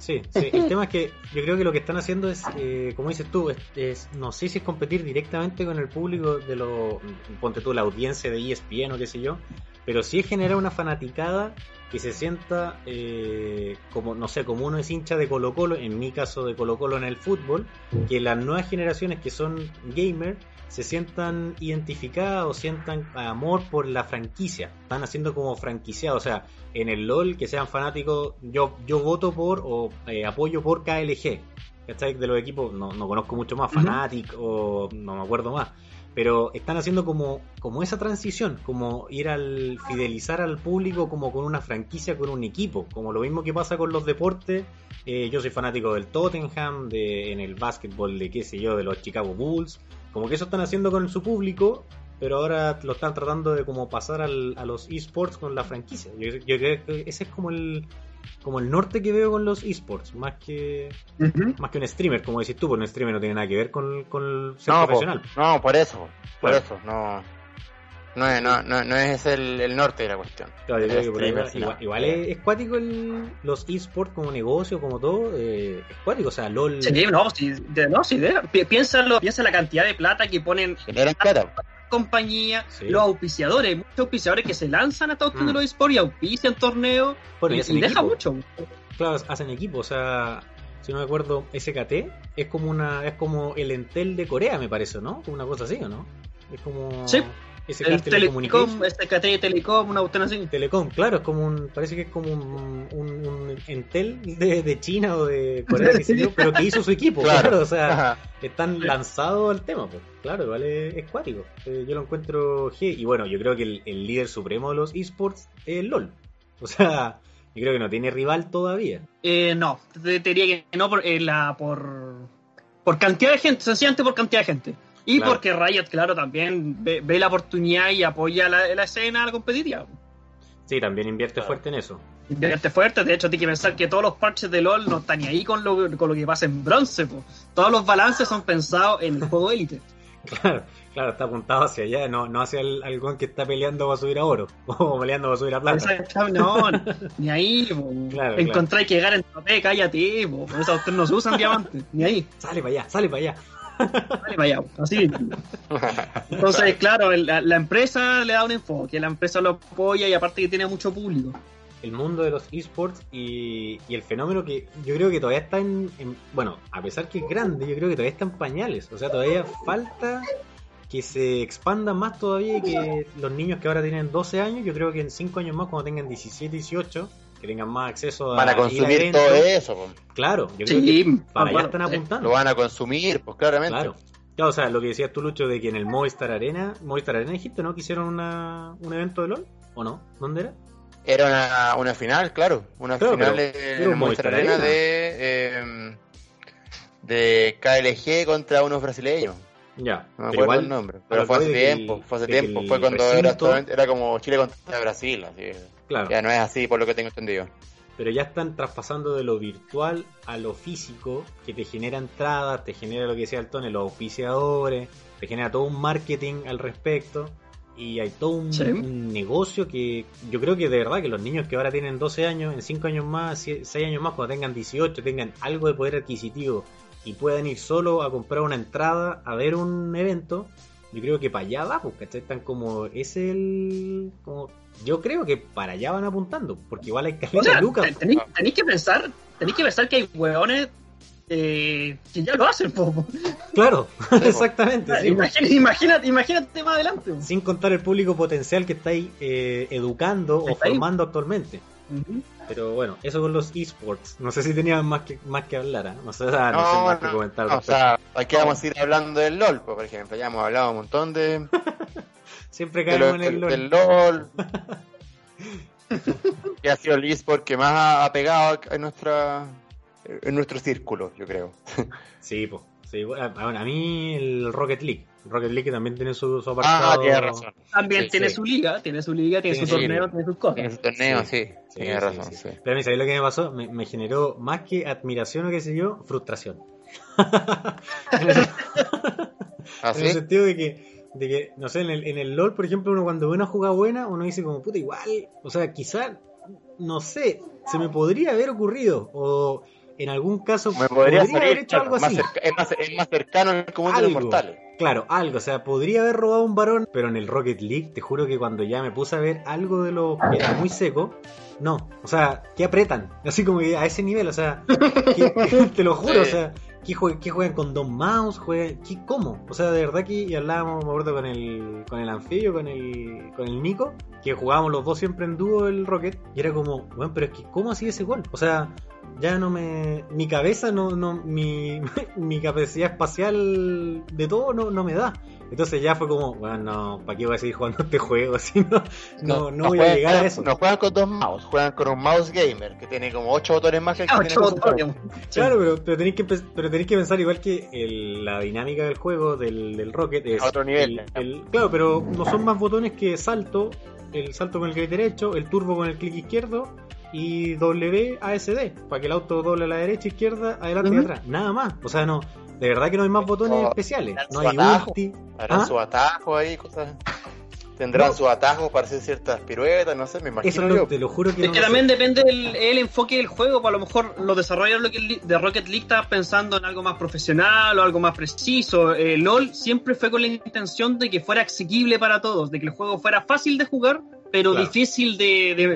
Sí, sí. El tema es que yo creo que lo que están haciendo es, eh, como dices tú, es, no sé si es competir directamente con el público de lo, ponte tú, la audiencia de ESPN o qué sé yo, pero sí es generar una fanaticada que se sienta eh, como, no sé, como uno es hincha de Colo Colo, en mi caso de Colo Colo en el fútbol, que las nuevas generaciones que son gamer se sientan identificadas o sientan amor por la franquicia. Están haciendo como franquiciados, o sea, en el LOL que sean fanáticos, yo, yo voto por o eh, apoyo por KLG. ¿Cachai? De los equipos, no, no conozco mucho más, Ujú. Fnatic o no me acuerdo más. Pero están haciendo como, como esa transición, como ir al fidelizar al público como con una franquicia, con un equipo, como lo mismo que pasa con los deportes. Eh, yo soy fanático del Tottenham, de, en el básquetbol de qué sé yo, de los Chicago Bulls. Como que eso están haciendo con su público, pero ahora lo están tratando de como pasar al- a los esports con la franquicia. Yo, yo creo que ese es como el como el norte que veo con los esports, más que más que un streamer, como decís tú, porque un streamer no tiene nada que ver con, con ser No, po, profesional. no, por eso, por Claro. eso, no, no es, no, no, no es el, el norte de la cuestión. Claro, yo creo que ahí igual, no. igual es, es cuático el, los esports como negocio, como todo, eh, es cuático, o sea, LOL. Sí, no, sí, de- no, sí, de- pi- piénsalo, piensa la cantidad de plata que ponen Generan plata. compañías, Sí. los auspiciadores, muchos auspiciadores que se lanzan a Estados Unidos Mm. los esports y auspician torneos Bueno, y y, deja mucho. Claro, hacen equipo, o sea, si no me acuerdo, SKT es como una, es como el Entel de Corea, me parece, ¿no? Como una cosa así, ¿o no? Es como Sí. El. Telecom, este Telecom, una cuestión así. Telecom, claro, es como un, parece que es como un, un, un Entel de, de China o de Corea, yo, pero que hizo su equipo, claro, Claro. o sea, Ajá. están lanzados al tema, pues, claro, igual es, cuático, Eh, yo lo encuentro G, y bueno, yo creo que el, el líder supremo de los esports es LOL, o sea, yo creo que no tiene rival todavía, Eh, no, te, te diría que no por, eh, la, por, por cantidad de gente, sencillamente por cantidad de gente. Y Claro. porque Riot, claro, también ve, ve la oportunidad y apoya la, la escena la competitiva. sí, también invierte Claro. fuerte en eso, Invierte fuerte, de hecho, tienes que pensar que todos los parches de LOL no están ni ahí con lo, con lo que pasa en bronce. po. Todos los balances son pensados en el juego élite. claro, claro, está apuntado hacia allá, no, no hacia el algún que está peleando para subir a oro, o peleando para subir a plata, No, ni ahí. po. Claro, Encontráis que llegar en tope, cállate. po. Esos ustedes no se usan diamantes, ni ahí. sale para allá, sale para allá, Po. así. Entonces, claro, la, empresa le da un enfoque, la empresa lo apoya y aparte que tiene mucho público. el mundo de los esports y, el fenómeno que yo creo que todavía está en, en- bueno, a pesar que es grande, yo creo que todavía está en pañales, o sea, todavía falta que se expanda más todavía y que los niños que ahora tienen 12 años, yo creo que en 5 años más, cuando tengan 17, 18, que tengan más acceso a Van a ir consumir todo eso. Claro, yo creo Sí, que para allá bueno, están sí. apuntando. lo van a consumir, pues claramente. Claro. Claro, o sea, lo que decías tú, Lucho, de que en el Movistar Arena, Movistar Arena dijiste, ¿no? Que hicieron una, un evento de LOL, ¿o no? ¿Dónde era? Era una, una final, claro. Una Claro, final pero- en Movistar Movistar Arena Arena. de, eh, de KLG contra unos brasileños. Ya, No me acuerdo igual, el nombre. Pero fue hace tiempo. Fue hace tiempo. Fue cuando era, recinto- era como Chile contra Brasil. Así. claro, Ya no es así, por lo que tengo entendido. pero ya están traspasando de lo virtual a lo físico, que te genera entradas, te genera lo que decía el Tone, los auspiciadores, te genera todo un marketing al respecto. Y hay todo un, Sí. un negocio que yo creo que de verdad que los niños que ahora tienen 12 años, en 5 años más, 6 años más, cuando tengan 18, tengan algo de poder adquisitivo y puedan ir solo a comprar una entrada a ver un evento, yo creo que para allá va, pues, ¿cachai? Están como, es el... Como, yo creo que para allá van apuntando, porque igual hay O caleta sea, de lucas. ten- tenéis, que pensar, tenéis que pensar que hay hueones eh, que ya lo hacen. Claro, exactamente. sí. Imagínate, imagínate, imagínate más adelante. Sin contar el público potencial que estáis eh, educando o Está ahí. formando Pero bueno, eso con los esports. No sé si tenían más que más que hablar. ¿ah? No sé, ah, no sé No, más que comentar. o sea, aquí vamos a ir hablando del LOL, por ejemplo. Ya hemos hablado un montón de, Siempre de caemos lo- en el LOL. del LOL. que ha sido el eSport que más ha, pegado en nuestra en nuestro círculo, yo creo. Sí, pues. Sí, bueno, a, a mí el Rocket League. Rocket League también tiene su, su Ah, apartado. tienes razón. También Sí, tiene sí. su liga, tiene su liga, tiene Sí, su sí. torneo, tiene sus cosas. En ese torneo, Sí. sí, Sí, tienes sí, razón, sí. sí. Pero a mí, ¿sabéis lo que me pasó? Me, me generó más que admiración o qué sé yo, frustración. en, el, ¿Ah, en el sentido de que, de que, no sé, en el, en el LOL, por ejemplo, uno cuando ve una jugada buena, uno dice como, puta, igual, o sea, quizá, no sé, se me podría haber ocurrido, o en algún caso Me podría haber salir, hecho claro, algo más así. cerca- es, más, es más cercano al común de los mortales. Claro, algo, o sea, podría haber robado un varón, pero en el Rocket League, te juro que cuando ya me puse a ver algo de lo que era muy seco, no, o sea, que apretan, así como que a ese nivel, o sea, que- te lo juro, Sí. o sea, que, jue- que juegan con dos mouse, juegan, que- ¿cómo? O sea, de verdad que y hablábamos, me acuerdo con el, con el Anfibio, con el, con el Nico, que jugábamos los dos siempre en dúo el Rocket, y era como, bueno, pero es que, ¿cómo así ese gol? O sea, ya no me. Mi cabeza, no, no mi, mi capacidad espacial de todo no, no me da. Entonces ya fue como, bueno, no, ¿para qué voy a seguir jugando este juego? Si no, no, no voy a llegar a eso. No juegan con dos mouse, juegan con un mouse gamer que tiene como 8 botones más que el que ocho botones. Claro, pero, pero, tenéis que, pero tenéis que pensar igual que el- la dinámica del juego del, del Rocket es. A otro nivel. el- el- claro, pero no son más botones que salto, el salto con el clic derecho, el turbo con el clic izquierdo y W ASD, para que el auto doble a la derecha, izquierda, adelante y Ujú. atrás. Nada más. O sea, no, de verdad que no hay más botones Oh, especiales. No hay atajo. ulti. ¿Ah? su atajo ahí, cosas. Tendrán No. su atajo para hacer ciertas piruetas, no sé, me imagino Eso lo- yo. te lo juro que Es no que sé. también depende el, el enfoque del juego, pues a lo mejor los desarrolladores de Rocket League estaban pensando en algo más profesional o algo más preciso. Eh, LOL siempre fue con la intención de que fuera asequible para todos, de que el juego fuera fácil de jugar, pero Claro. difícil de, de,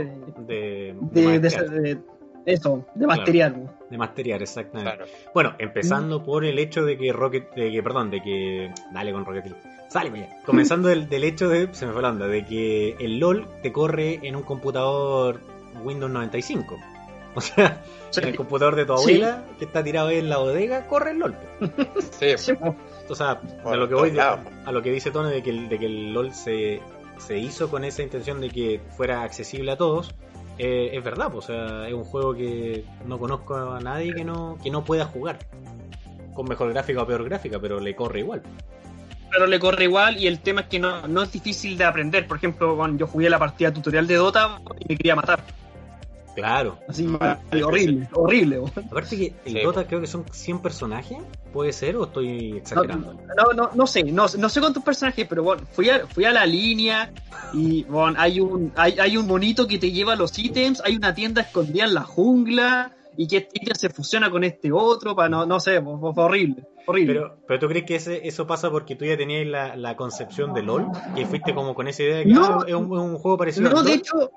de, de, de- masterear, de- eso, de Claro. material. de masterear, exactamente. Claro. Bueno, empezando por el hecho de que Rocket, de que, perdón, de que, dale con Rocket League, sale para allá. Comenzando del, del hecho de, se me fue la onda, de que el LOL te corre en un computador Windows 95. O sea, Sí. en el computador de tu Sí. abuela, que está tirado ahí en la bodega, corre el LOL. Sí, Sí, pues. O sea, a lo que voy, a lo que dice Tony de que el, de que el LOL se, se hizo con esa intención de que fuera accesible a todos, eh, es verdad, pues, o sea, es un juego que no conozco a nadie que no, que no pueda jugar. Con mejor gráfica o peor gráfica, pero le corre igual. Pero le corre igual y el tema es que no, no es difícil de aprender. Por ejemplo, cuando yo jugué la partida tutorial de Dota y me quería matar. Claro. Así, horrible, horrible. weón. Aparte que el Sí. Dota creo que son 100 personajes, ¿puede ser o estoy No, exagerando? no, no, no sé, no, no sé cuántos personajes, pero bueno, fui a, fui a la línea y bueno, hay un, hay, hay un monito que te lleva los ítems, hay una tienda escondida en la jungla y que este ítem se fusiona con este otro, para no, no sé, fue, fue horrible, horrible. Pero, pero tú crees que ese, eso pasa porque tú ya tenías la, la concepción de LOL y fuiste como con esa idea de que No. ah, es, un, un juego parecido no, al de hecho,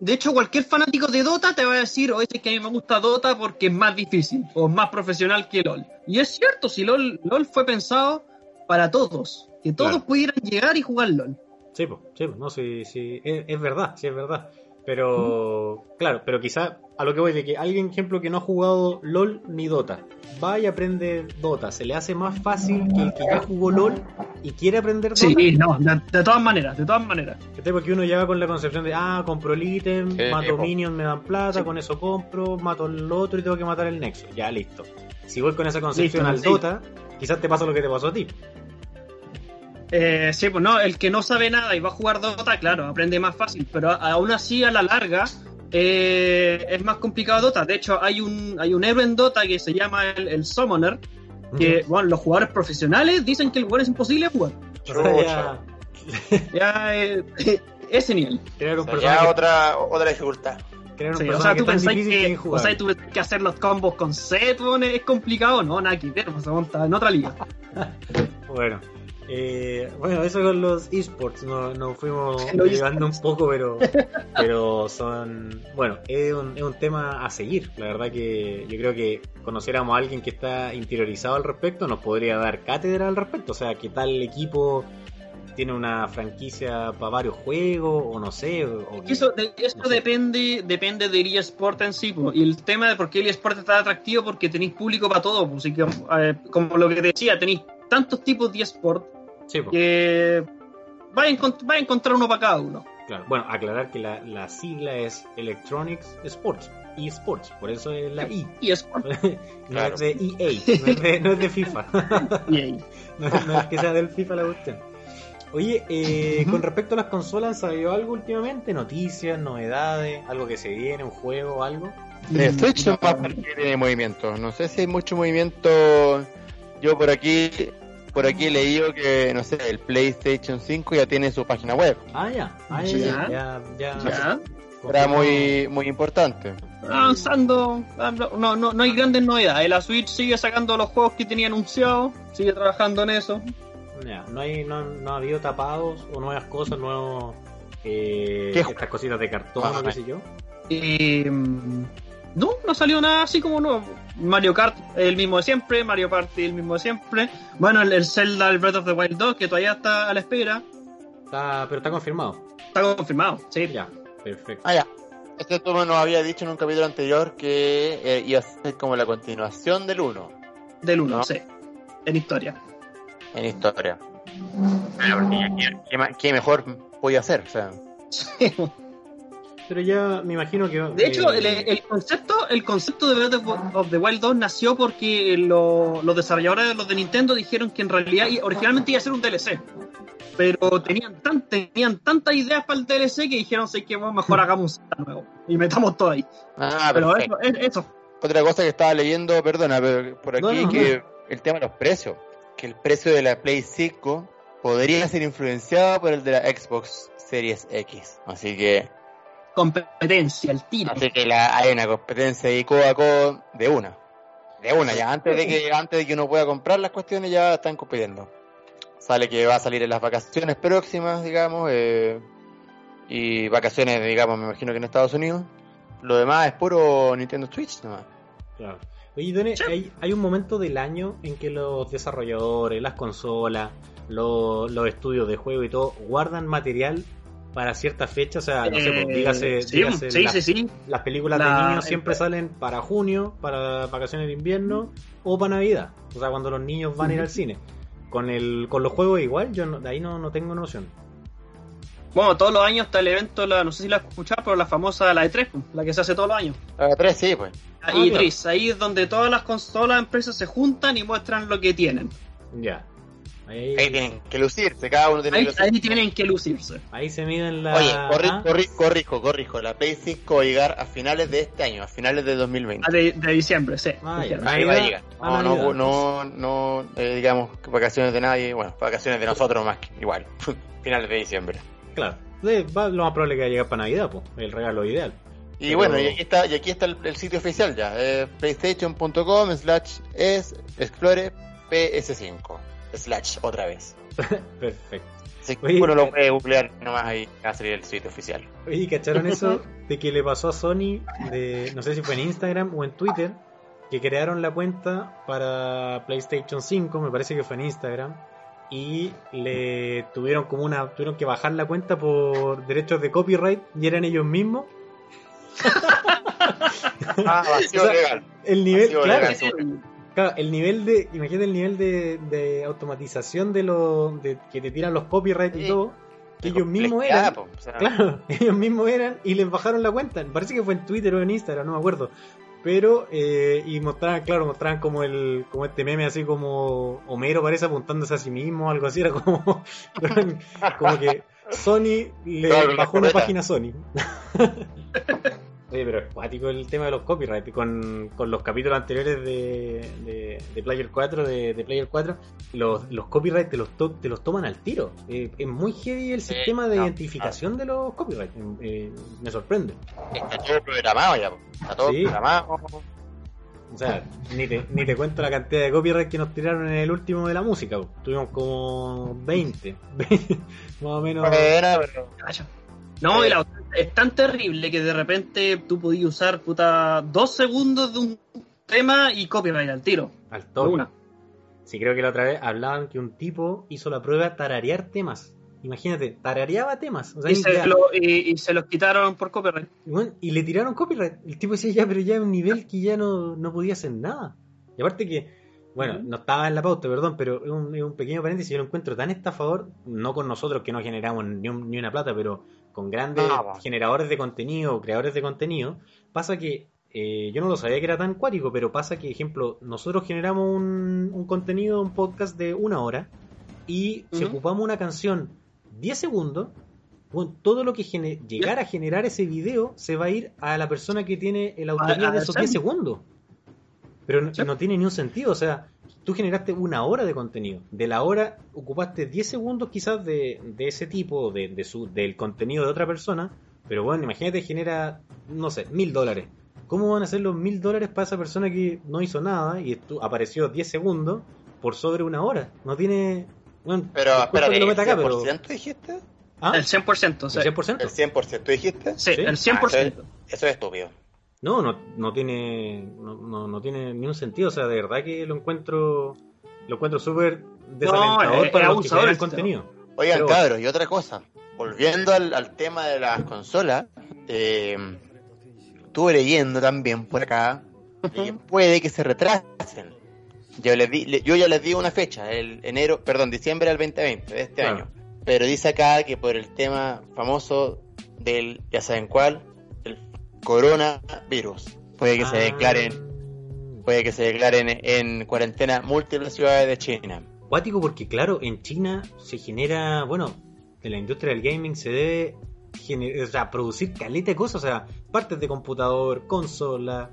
de hecho cualquier fanático de Dota te va a decir, oye, es que a mí me gusta Dota porque es más difícil o es más profesional que LOL. Y es cierto, si LOL, LOL fue pensado para todos, que todos Claro. pudieran llegar y jugar LOL. Sí, pues, sí, pues, no, sí, sí, es, es verdad, sí, es verdad. Pero, claro, pero quizá a lo que voy de que alguien, ejemplo, que no ha jugado LOL ni Dota, va y aprende Dota, se le hace más fácil que el que ya jugó LOL y quiere aprender Dota. Sí, no, de, de todas maneras, de todas maneras. ¿Cachai? Porque uno llega con la concepción de, ah, compro el ítem, Sí, mato minions, me dan plata, Sí. con eso compro, mato el otro y tengo que matar el nexo. Ya, listo. Si voy con esa concepción Listo, al sí. Dota, quizás te pasa lo que te pasó a ti. Eh, sí, pues no, el que no sabe nada y va a jugar Dota, claro, aprende más fácil, pero aún así a la larga eh, es más complicado Dota. De hecho, hay un, hay un héroe en Dota que se llama el, el Summoner, que bueno, los jugadores profesionales dicen que el jugador es imposible jugar. O ya eh, ese nivel. O sea, ya otra, otra dificultad. Sí, o sea, tú que, es que, o injugable. sea, tú pensás que hacer los combos con weón, es complicado, no, nada que ver, pues, se monta en otra liga. Bueno, eh, bueno, eso con los esports, nos no fuimos llevando un poco, pero, pero son, bueno, es un, es un tema a seguir. La verdad que yo creo que conociéramos a alguien que está interiorizado al respecto, nos podría dar cátedra al respecto. O sea, qué tal equipo tiene una franquicia para varios juegos, o no sé. O, Eso, de- eso depende, depende del eSport en sí. Y el tema de por qué el eSport está atractivo, porque tenéis público para todo. po. Así que, eh, como lo que te decía, tenéis tantos tipos de eSport Sí, po, que vais a, encontrar uno para cada uno. claro. Bueno, aclarar que la, la sigla es Electronics Sports, eSports, por eso es la I. eSport. No Claro. es de EA, no es de, no es de FIFA. Ahí. No, no es que sea del FIFA la cuestión. Oye, eh, con respecto a las consolas, ¿han sabido algo últimamente? ¿Noticias, novedades? ¿Algo que se viene, un juego, algo? Eh, Mm, Switch no. no va que tiene movimiento. No sé si hay mucho movimiento. Yo por aquí, por aquí he leído que, no sé, el PlayStation 5 ya tiene su página web. Ah, ya. Ah, ya, Ya. ya, ya, ya. Ya. Era muy, muy importante. Avanzando, ah, no, no, no hay grandes novedades. La Switch sigue sacando los juegos que tenía anunciados, sigue trabajando en eso. Ya, No, hay, no, no ha habido tapados o nuevas cosas, nuevos... Eh, ¿Qué estas cositas de cartón qué sé yo. Eh, no, no salió nada así como nuevo. Mario Kart el mismo de siempre, Mario Party el mismo de siempre. Bueno, el, el Zelda, el Breath of the Wild 2, que todavía está a la espera, Está, pero está confirmado. está confirmado. Sí, Ya, perfecto. Ah, ya. Este tú nos había dicho en un capítulo anterior que eh, iba a ser como la continuación del 1 del 1, No. sí. En historia. en historia. Bueno, porque ya- ¿qué, qué ma- qué mejor podía hacer? O sea, Pero ya me imagino que... De hecho, eh, el, el concepto, el concepto de Breath of the Wild 2 nació porque lo- los desarrolladores los de Nintendo dijeron que en realidad originalmente iba a ser un DLC. Pero tenían, tan, tenían tantas ideas para el DLC que dijeron, sé que bueno, mejor hagamos un nuevo. Y metamos todo ahí. ah, Pero perfecto. eso, es- eso. Otra cosa que estaba leyendo, perdona, pero por aquí, No, no, que el tema de los precios. Que el precio de la Play 5 podría ser influenciado por el de la Xbox Series X. Así que, Competencia, el tiro. así que la, hay una competencia ahí codo a codo de una. De una, ya antes de que antes de que uno pueda comprar las cuestiones ya están compitiendo. Sale que va a salir en las vacaciones próximas, digamos, eh, y vacaciones, digamos, me imagino que en Estados Unidos. Lo demás es puro Nintendo Switch nomás. Claro. Oye, Done, Sí. hay, hay un momento del año en que los desarrolladores, las consolas, los, los estudios de juego y todo guardan material para cierta fecha. O sea, no sé, pues, Eh, dígase, sí, dígase sí, las, sí, sí. las películas La- de niños siempre salen para junio, para vacaciones de invierno o para Navidad. O sea, cuando los niños van a ir al cine. Con el con los juegos igual, yo no- de ahí no, no tengo noción. Bueno, todos los años está el evento, la, no sé si la has escuchado, pero la famosa, la E3, la que se hace todos los años. La 3 sí, pues. La Ah, E3, ahí es donde todas las consolas, empresas se juntan y muestran lo que tienen. Ya. Ahí, Ahí tienen que lucirse, cada uno tiene Ahí, que lucirse. ahí tienen que lucirse. ahí se miden la. Oye, corri- ah, corri- corrijo, corrijo. La Play 5 va a llegar a finales de este año, a finales de 2020. Ah, De, de diciembre, sí. Ah. Ahí va a llegar. No, no, no, no, eh, digamos, vacaciones de nadie. Bueno, vacaciones de nosotros más que igual. finales de diciembre. Claro. Sí, va- lo más probable es que va a llegar para Navidad, pues. El regalo ideal. Y Pero- bueno, y aquí está, y aquí está el, el sitio oficial ya. eh, PlayStation.com slash es explore PS5. Slash otra vez. Perfecto. Así que Oye, uno eh, lo puede googlear nomás ahí va a salir el sitio oficial. Oye, ¿cacharon eso de que le pasó a Sony? De, no sé si fue en Instagram o en Twitter, que crearon la cuenta para PlayStation 5, me parece que fue en Instagram, y le tuvieron como una, tuvieron que bajar la cuenta por derechos de copyright y eran ellos mismos. Ah, vacío O sea, legal. El nivel, Vacío claro, legal. Claro, el nivel de, imagínate el nivel de, de automatización de lo de que te tiran los copyrights y todo, que ellos mismos eran, po, o sea, claro, ellos mismos eran y les bajaron la cuenta. Parece que fue en Twitter o en Instagram, no me acuerdo. Pero, eh, y mostraban, claro, mostraban como el, como este meme así como Homero parece apuntándose a sí mismo, algo así, era como, como que Sony le Claro, bajó una página a Sony. Oye, pero es cuático el tema de los copyrights. Con, con los capítulos anteriores de, de, de Player 4, de, de Player 4, los, los copyrights te los, to- te los toman al tiro. Eh, es muy heavy el sistema de no, identificación de los copyrights. Eh, me sorprende. Está todo programado ya, está todo Sí. programado. O sea, ni te, ni te cuento la cantidad de copyrights que nos tiraron en el último de la música. po. Tuvimos como 20. más o menos. Bueno, pero. No, y la otra es tan terrible que de repente tú podías usar puta dos segundos de un tema y copyright al tiro. Al toque. una. Sí, creo que la otra vez hablaban que un tipo hizo la prueba de tararear temas. Imagínate, tarareaba temas. O sea, Y se, lo- y- y se los quitaron por copyright. y bueno, y le tiraron copyright. El tipo decía ya, pero ya a un nivel que ya no, no podía hacer nada. Y aparte que, bueno, no estaba en la pauta, perdón, pero es un, es un pequeño paréntesis. Yo lo encuentro tan estafador, no con nosotros que no generamos ni, un- ni una plata, pero con grandes Ah, generadores de contenido, creadores de contenido. Pasa que eh, yo no lo sabía que era tan cuático, pero pasa que, ejemplo, nosotros generamos un, un contenido, un podcast de una hora, y si ocupamos una canción 10 segundos, bueno, todo lo que llegara a generar ese video se va a ir a la persona que tiene la autoría A- a de esos Sam. 10 segundos. Pero no, Sí. no tiene ni un sentido, o sea, tú generaste una hora de contenido. De la hora ocupaste 10 segundos quizás de, de ese tipo, de, de su, del contenido de otra persona, pero bueno, imagínate genera, no sé, mil dólares. ¿Cómo van a ser los mil dólares para esa persona que no hizo nada y apareció 10 segundos por sobre una hora? No tiene... Bueno, Pero, espérate, ¿el meta acá, pero- 100% dijiste? ¿Ah? El 100%. o sea, ¿El 100%? ¿El 100% dijiste? Sí, ¿Sí? el Ah, 100%. Eso es estúpido. No, no, no tiene no, no, no tiene ni un sentido. O sea, de verdad que lo encuentro lo encuentro súper desalentador es- para los que el contenido. Oigan, Pero- cabros, y otra cosa. Volviendo al, al tema de las consolas, eh, estuve leyendo también por acá que puede que se retrasen. Yo, les di, le- yo ya les di una fecha, el enero, perdón, diciembre del 2020 de este Claro. año. Pero dice acá que por el tema famoso del, ya saben cuál, coronavirus. Puede que se Ah, declaren, puede que se declaren en cuarentena múltiples ciudades de China. Cuático porque, claro, en China se genera, bueno, de la industria del gaming se debe gener- o sea, producir caleta de cosas, o sea, partes de computador, consola,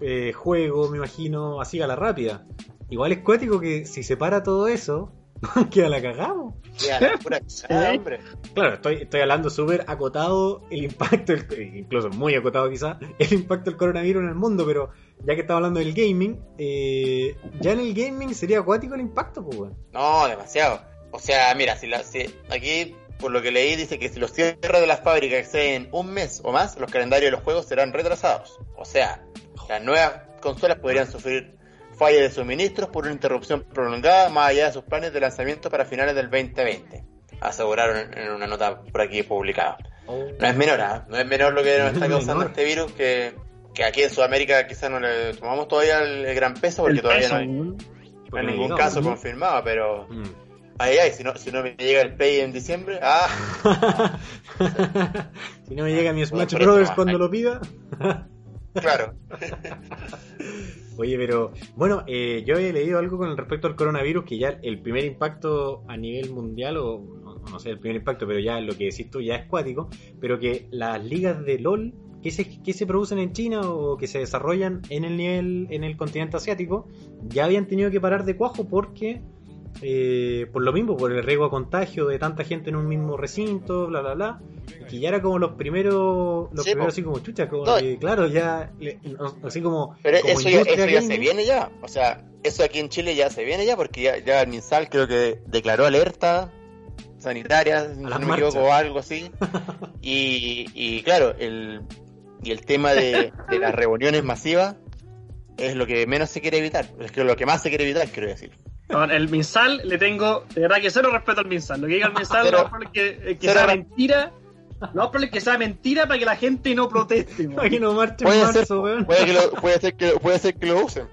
eh, juego, me imagino, así a la rápida. Igual es cuático que si se para todo eso, queda la cagamos. Ya, la pura cagada, hombre. Claro, estoy, estoy hablando súper acotado el impacto, el- incluso muy acotado quizá, el impacto del coronavirus en el mundo, pero ya que estamos hablando del gaming, eh, ya en el gaming sería acuático el impacto, pues. No, demasiado. O sea, mira, si, la, si aquí, por lo que leí, dice que si los cierres de las fábricas exceden un mes o más, los calendarios de los juegos serán retrasados. O sea, las nuevas consolas podrían sufrir fallas de suministros por una interrupción prolongada más allá de sus planes de lanzamiento para finales del 2020. Aseguraron en una nota por aquí publicada. No es menor, ¿ah? no es menor lo que nos está causando este virus, que, que aquí en Sudamérica quizás no le tomamos todavía el, gran peso porque todavía no hay, no ningún caso confirmado, pero... Mm. Ay, ay, si no, si no me llega el Play en diciembre, ah, si no me llega mi Smash Brothers más. cuando lo pida. claro. Oye, pero bueno, eh, yo he leído algo con respecto al coronavirus, que ya el primer impacto a nivel mundial, o no, sé el primer impacto, pero ya lo que decís tú ya es cuático, pero que las ligas de LOL que se, que se producen en China o que se desarrollan en el nivel, en el continente asiático, ya habían tenido que parar de cuajo porque eh, por lo mismo, por el riesgo a contagio de tanta gente en un mismo recinto, bla bla bla, y que ya era como los primeros, los Sí, primeros po. así como chucha, como No. que, claro, ya, así como, Pero como eso ya, eso ya se viene ya. O sea, eso aquí en Chile ya se viene ya porque ya, ya el MinSal creo que declaró alerta sanitaria, si no me equivoco, o algo así. Y, y claro, el, y el tema de, de las reuniones masivas es lo que menos se quiere evitar. Es que lo que más se quiere evitar, quiero decir. El Minsal le tengo, de verdad que cero respeto al Minsal. Lo que diga el Minsal, Cero- no es probable que, eh, que cero sea re- mentira. No es probable que sea mentira para que la gente no proteste. Para que no marche en Puede ser, marzo, weón. puede, que lo- puede ser que puede ser que lo usen.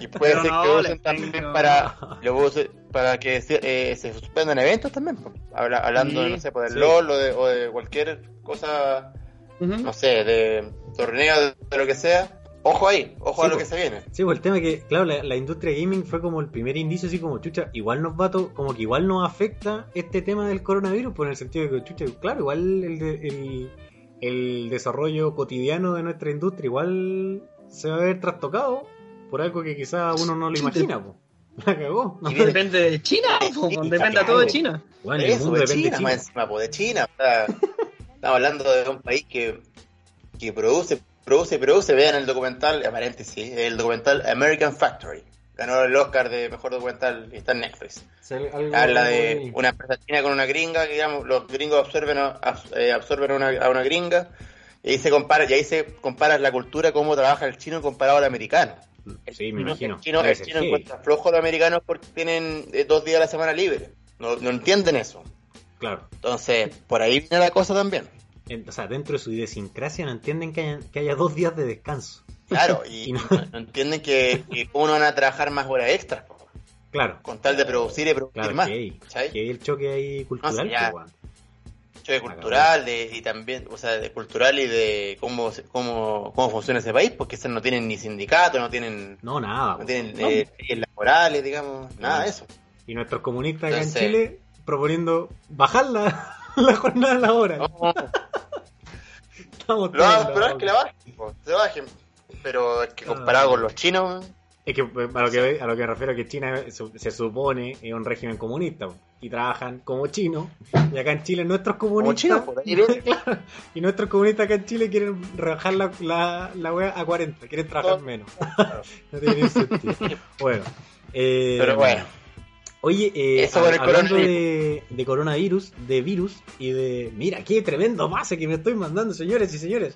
Y puede Pero ser no, que le usen también tengo- para, lo usen para que se, eh, se suspendan eventos también. Habla- hablando, Sí, de, no sé, por el sí. LOL o de, o de cualquier cosa, no sé, de torneo, de, de lo que sea. Ojo ahí, ojo Sí, a lo que se viene. Sí, pues el tema es que, claro, la, la industria gaming fue como el primer indicio, así como, chucha, igual nos va a to- como que igual nos afecta este tema del coronavirus, por el sentido de que, chucha, claro, igual el, de- el, el desarrollo cotidiano de nuestra industria igual se va a ver trastocado por algo que quizás uno no lo imagina, po. La cagó. Y Depende de China, po, Sí, depende claro. todo de China. Bueno, el mundo de depende China, de más China. encima, po, de China. o sea, estamos hablando de un país que, que produce, produce, produce. Vean el documental, paréntesis, el documental American Factory. Ganó el Oscar de mejor documental y está en Netflix. Habla de muy- una empresa china con una gringa, que digamos, los gringos absorben a, eh, absorben a una, a una gringa, y ahí se compara, y ahí se compara la cultura, cómo trabaja el chino comparado al americano. Sí, me imagino. El chino, el chino heavy. encuentra flojo a los americanos porque tienen eh, dos días a la semana libre. No, no entienden eso. Claro. Entonces, por ahí viene la cosa también. En- o sea, dentro de su idiosincrasia no entienden que haya, que haya dos días de descanso. Claro, y, Y no- entienden que, que cómo no van a trabajar más horas extras, Claro. con tal de producir y producir Claro, más. que hay, ¿cachai? que hay el choque ahí cultural. Choque cultural de, y también, o sea, de cultural y de cómo, cómo, cómo funciona ese país, porque no tienen ni sindicato, no tienen, No, nada. no tienen No. eh, leyes laborales, digamos, nada de eso. Y nuestros comunistas acá en Chile proponiendo bajar la, la jornada laboral. No, Estamos lo es que la bajen, po, se bajen. Pero es que comparado Ah. con los chinos, Es que eh, a lo que, a lo que me refiero que China es- se supone es un régimen comunista y trabajan como chinos y acá en Chile nuestros comunistas. Claro, y nuestros comunistas acá en Chile quieren rebajar la, la, la wea a 40 quieren trabajar No. menos no tiene ningún sentido bueno eh, pero bueno. Oye, eh, Eso con el hablando coronavirus. de, de coronavirus, de virus y de... Mira, qué tremendo pase que me estoy mandando, señores y señores.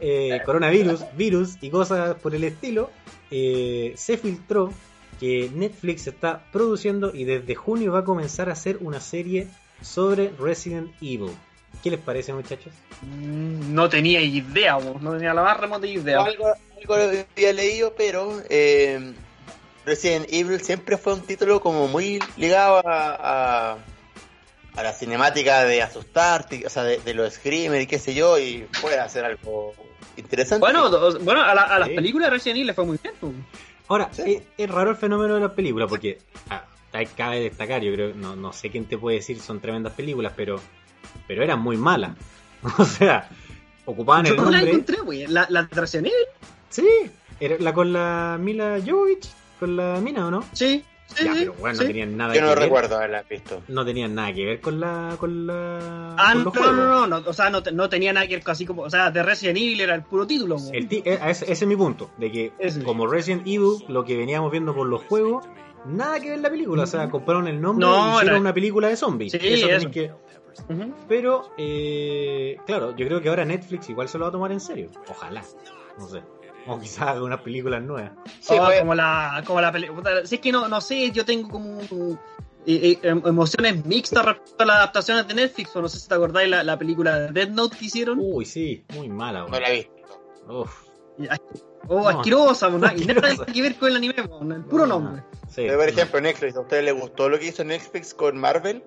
Eh, coronavirus, virus y cosas por el estilo. eh, se filtró que Netflix está produciendo y desde junio va a comenzar a hacer una serie sobre Resident Evil. ¿Qué les parece, muchachos? Mm, No tenía idea, po, no tenía la más remota idea. Algo, algo había leído, pero eh, Resident Evil siempre fue un título como muy ligado a, a, a la cinemática de asustarte, o sea, de, de los screamers y qué sé yo, y puede hacer algo interesante. Bueno, bueno a, la- a las Sí. películas de Resident Evil le fue muy bien. Ahora, Sí. es, es raro el fenómeno de las películas porque ah, cabe destacar, yo creo, no, no sé quién te puede decir son tremendas películas, pero, pero eran muy malas. O sea, ocupaban Yo el no la nombre. encontré, güey. La, la de Resident Evil, Sí, era la con la Mila Jovovich, con la mina, ¿o no? sí. sí, ya, pero bueno, sí. no tenían nada yo que no ver. recuerdo haberla visto. No tenían nada que ver con la con la Ah, con no, no, no, no, o sea, no, te- no tenía nada que ver con así como, o sea, de Resident Evil era el puro título. El eh, ese, ese es mi punto, de que Ese. como Resident Evil, lo que veníamos viendo con los juegos, nada que ver la película, o sea, compraron el nombre No, y hicieron era- una película de zombies. Sí, eso eso. que Ujú. Pero, eh, claro, yo creo que ahora Netflix igual se lo va a tomar en serio. Ojalá. No sé. O quizás haga unas películas nuevas. Sí, Oh, fue- como la, como la película. Si es que no, no sé, yo tengo como eh, eh, em- emociones mixtas respecto a las adaptaciones de Netflix. O no sé si te acordáis la, la película de Death Note que hicieron. Uy, sí, muy mala. no weón. la he visto. Uf, Oh, No. asquerosa, na- y nada que ver con el anime, el puro no, nombre. Sí. Pero, por ejemplo, Netflix, ¿a ustedes les gustó lo que hizo Netflix con Marvel?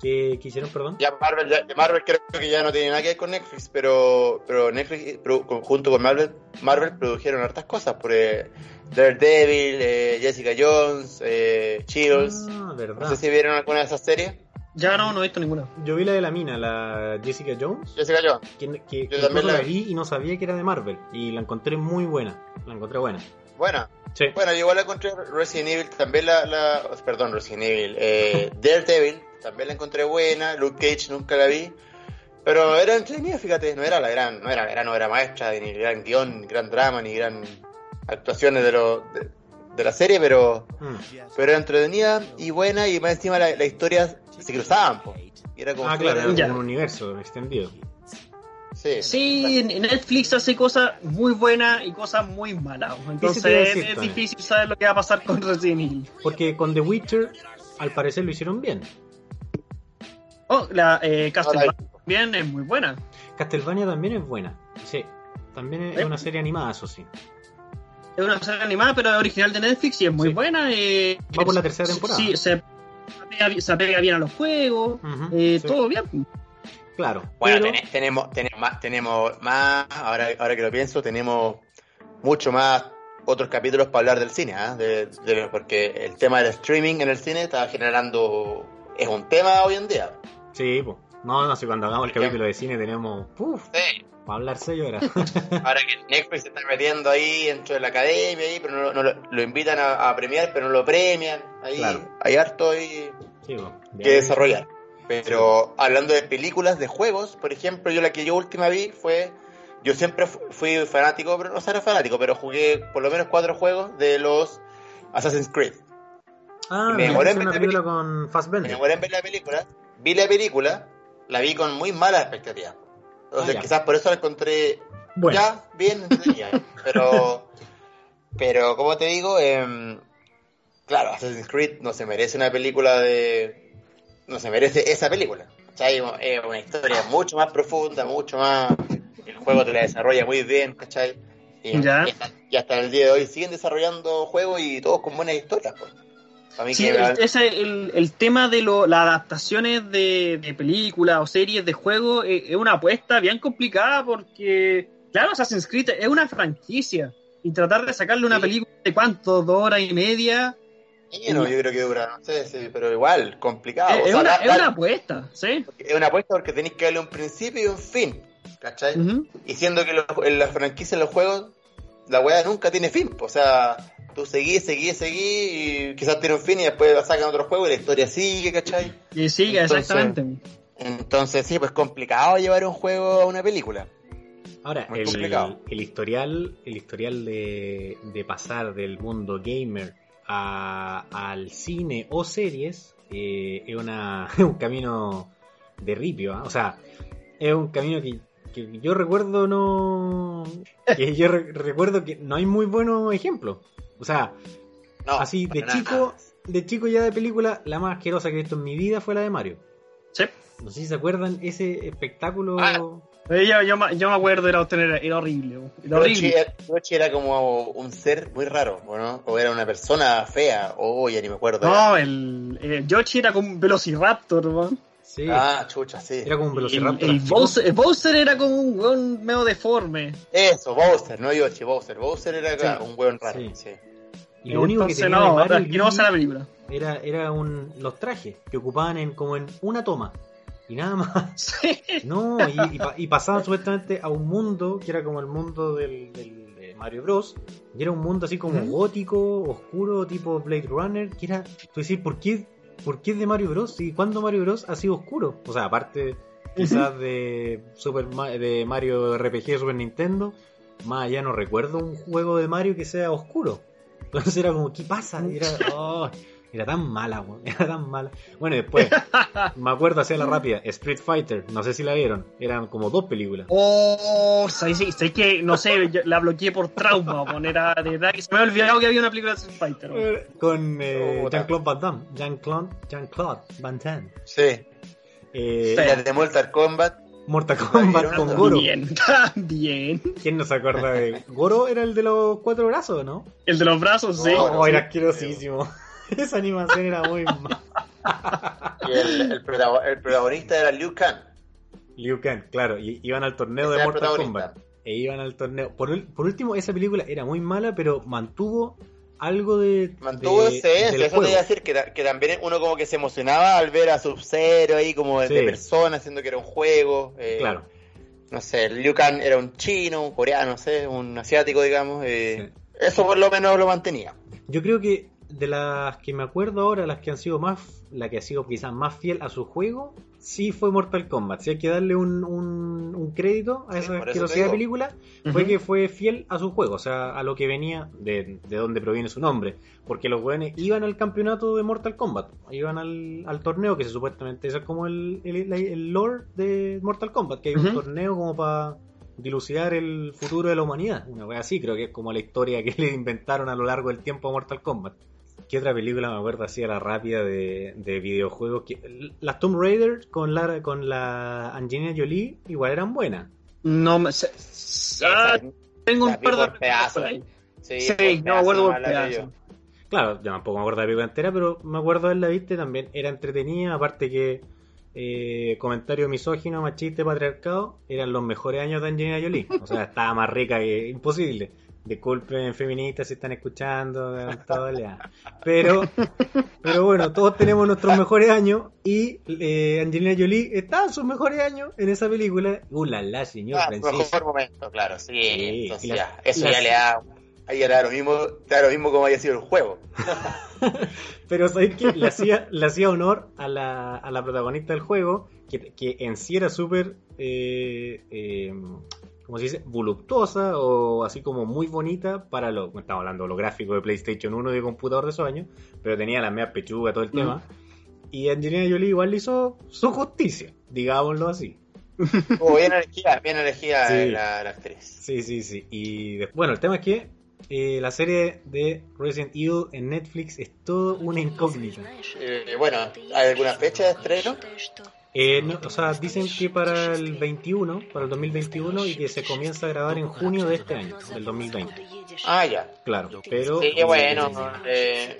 ¿Qué, qué hicieron, perdón? Ya Marvel, ya, Marvel creo que ya no tiene nada que ver con Netflix, pero, pero Netflix pro- con- junto con Marvel, Marvel produjeron hartas cosas, por eh, Daredevil, eh, Jessica Jones, eh, Shields. Ah, No sé si vieron alguna de esas series. Ya no, no he visto ninguna. Yo vi la de la mina, la Jessica Jones, Jessica Jones. que, que, que Yo también la la vi y no sabía que era de Marvel. Y la encontré muy buena. La encontré buena. Buena. Sí. Bueno, yo igual la encontré Resident Evil, también la, la perdón, Resident Evil, eh, Daredevil, también la encontré buena, Luke Cage nunca la vi, pero era entretenida, fíjate, no era la gran, no era la gran obra maestra, ni gran guion, ni gran drama, ni gran actuaciones de, lo, de, de la serie, pero, Mm. pero era entretenida y buena y más encima la, la historia se cruzaban, po. Y era como Ah, claro, era un universo extendido. sí, Sí, Netflix hace cosas muy buenas y cosas muy malas. Entonces decir, es difícil saber lo que va a pasar con Resident Evil. Porque con The Witcher, al parecer lo hicieron bien. Oh, la eh, Castlevania también es muy buena. Castlevania también es buena. Sí. También es ¿Eh? una serie animada, eso sí. Es una serie animada, pero es original de Netflix y es muy Sí. buena. eh, Va por la tercera temporada. Sí, se apega, se apega bien a los juegos, eh, sí. todo bien. Claro. Bueno, Pero- tenemos, tenemos más, tenemos más, ahora, ahora que lo pienso, tenemos mucho más otros capítulos para hablar del cine, ¿ah? De- de- porque el tema del streaming en el cine está generando, es un tema hoy en día. Sí, pues. No, no sé, cuando hagamos el capítulo de cine tenemos. Uf, Sí. para hablar seis horas. Ahora que Netflix se está metiendo ahí dentro de la academia, ahí, pero no, no lo, lo invitan a, a premiar, pero no lo premian. Ahí Claro. hay harto ahí sí, pues. que desarrollar. Pero hablando de películas, de juegos, por ejemplo, yo la que yo última vi fue. Yo siempre fu- fui fanático, pero no seré fanático, pero jugué por lo menos cuatro juegos de los Assassin's Creed. Ah, Me me demoré en ver la película con Me Fassbender. demoré en ver la película, vi la película, la vi con muy malas expectativas. Entonces, Ah, quizás por eso la encontré Bueno, ya bien entretenida. pero, pero como te digo, em, claro, Assassin's Creed no se merece una película de. No se merece esa película. ¿cachai? Es una historia mucho más profunda, mucho más. El juego te la desarrolla muy bien, ¿cachai? Y, Ya. y hasta, y hasta el día de hoy siguen desarrollando juegos y todos con buenas historias. pues. Sí, que el, ese, el, el tema de lo, las adaptaciones de, de películas o series de juegos eh, es una apuesta bien complicada porque, claro, Assassin's Creed es una franquicia y tratar de sacarle una Sí. película de cuánto, dos horas y media, no, yo creo que dura, no sé, sí, pero igual, complicado. es, O es sea, una, da- es una apuesta, ¿sí? es una apuesta porque tenéis que darle un principio y un fin, ¿cachai? Y siendo que los- en la franquicia en los juegos, la weá nunca tiene fin, o sea, tú seguís, seguís, seguís y quizás tiene un fin y después sacan otro juego y la historia sigue, ¿cachai? Y sigue, Entonces- exactamente. Entonces sí, pues complicado llevar un juego a una película. Ahora, Muy el, complicado. el historial, el historial de, de pasar del mundo gamer a- al cine o series eh, es una, es un camino de ripio. ¿ah? O sea, es un camino que, que yo recuerdo no. que yo re- recuerdo que no hay muy buenos ejemplos. O sea, No, así de nada. chico, de chico ya de película, la más asquerosa que he visto en mi vida fue la de Mario. Sí. No sé si se acuerdan ese espectáculo. Ah, Eh, Yo, yo, me- yo me acuerdo, era, horrible. Era Yoshi horrible. era, Yoshi era como un ser muy raro, ¿o ¿no? O era una persona fea, o ya ni me acuerdo. No, el, eh, Yoshi era como un velociraptor, ¿no? Sí, Ah, chucha, sí. era como un El, velociraptor. el. Bowser, el Bowser era como un weón medio deforme. Eso, Bowser, no Yoshi, Bowser. Bowser era claro, un hueón raro, Sí. sí. Y lo único que tenía no, de Mario el asquerosa la Wii película. era, era un, los trajes que ocupaban en, como en una toma. Y nada más. Sí. No, y, y y pasaban supuestamente a un mundo que era como el mundo del, del- de Mario Bros. Y era un mundo así como gótico, oscuro, tipo Blade Runner. Que era, tú decís, ¿por qué, ¿por qué es de Mario Bros? ¿Y cuándo Mario Bros ha sido oscuro? O sea, aparte quizás de, Super de Mario RPG de Super Nintendo, más allá no recuerdo un juego de Mario que sea oscuro. Entonces era como, ¿qué pasa? Era, oh, era tan mala, weón, era tan mala. Bueno, y después, me acuerdo hacia la rápida, Street Fighter, no sé si la vieron, eran como dos películas. Oh, sé, sé, sé que, no sé, la bloqueé por trauma, weón, era de verdad que se me había olvidado que había una película de Street Fighter. weón. Con eh, Puta. Jean-Claude Van Damme, Jean-Claude Jean-Claude Van Damme. Sí. Eh, Sí. Las de Mortal Kombat. Mortal Kombat con Goro. Bien, bien. ¿Quién no se acuerda de Goro? Era el de los cuatro brazos, ¿no? El de los brazos, sí. Oh, sí. era asquerosísimo. Esa animación era muy mala. Y el, el, protago- el protagonista era Liu Kang. Liu Kang, claro, y iban al torneo Ese de Mortal. Kombat. E iban al torneo. Por último, esa película era muy mala, pero mantuvo algo de. Mantuvo de- ese, del eso te juego. iba a decir que, que también uno como que se emocionaba al ver a Sub-Zero ahí como de Sí. persona, haciendo que era un juego. eh, Claro. No sé, Liu Kang era un chino, un coreano, no sé, un asiático, digamos. eh, Eso por lo menos lo mantenía. Yo creo que de las que me acuerdo ahora, las que han sido más, la que ha sido quizás más fiel a su juego, sí fue Mortal Kombat. Si hay que darle un, un, un crédito a esa asquerosidad de película, fue que fue fiel a su juego, o sea, a lo que venía, de, de donde proviene su nombre. Porque los weones iban al campeonato de Mortal Kombat, iban al, al torneo, que se supuestamente eso es como el, el, el lore de Mortal Kombat, que hay un torneo como para dilucidar el futuro de la humanidad. Una wea así, creo que es como la historia que le inventaron a lo largo del tiempo a Mortal Kombat. ¿Qué otra película me acuerdo así a la rápida de, de videojuegos? Que, las Tomb Raider con la, con la Angelina Jolie igual eran buenas. No me. se- se- ah, tengo un par de ahí. Sí, Sí, no me pedazo acuerdo por pedazo. Claro, yo tampoco me acuerdo de la película entera, pero me acuerdo de la viste también. Era entretenida, aparte que eh, comentario misógino, machista, patriarcado, eran los mejores años de Angelina Jolie. O sea, estaba más rica que imposible. Disculpen feministas si están escuchando, todo, ya. pero pero bueno, todos tenemos nuestros mejores años y eh, Angelina Jolie está en sus mejores años en esa película. Uh, la, la, señor Ah, Francisco. mejor momento, claro, sí. Sí, entonces y la- ya, eso la- ya le da, ahí da lo mismo, da lo mismo como haya sido el juego. Pero sabéis que le hacía, le hacía honor a la, a la protagonista del juego, que, que en sí era súper, eh, eh, ¿cómo se dice? Voluptuosa o así como muy bonita para lo, estamos hablando de lo gráfico de PlayStation 1 y de computador de esos años, pero tenía la media pechuga, todo el tema. Y Angelina Jolie igual le hizo su justicia, digámoslo así. Oh, bien elegida, bien elegida Sí. la, la actriz. Sí, sí, sí. Y bueno, el tema es que eh, la serie de Resident Evil en Netflix es todo una incógnita. Eh, bueno, ¿hay alguna fecha de estreno? Eh, no, o sea, dicen que para el 21, para el 2021 y que se comienza a grabar en junio de este año, del 2020. Ah, ya. Claro, pero... Sí, bueno, eh,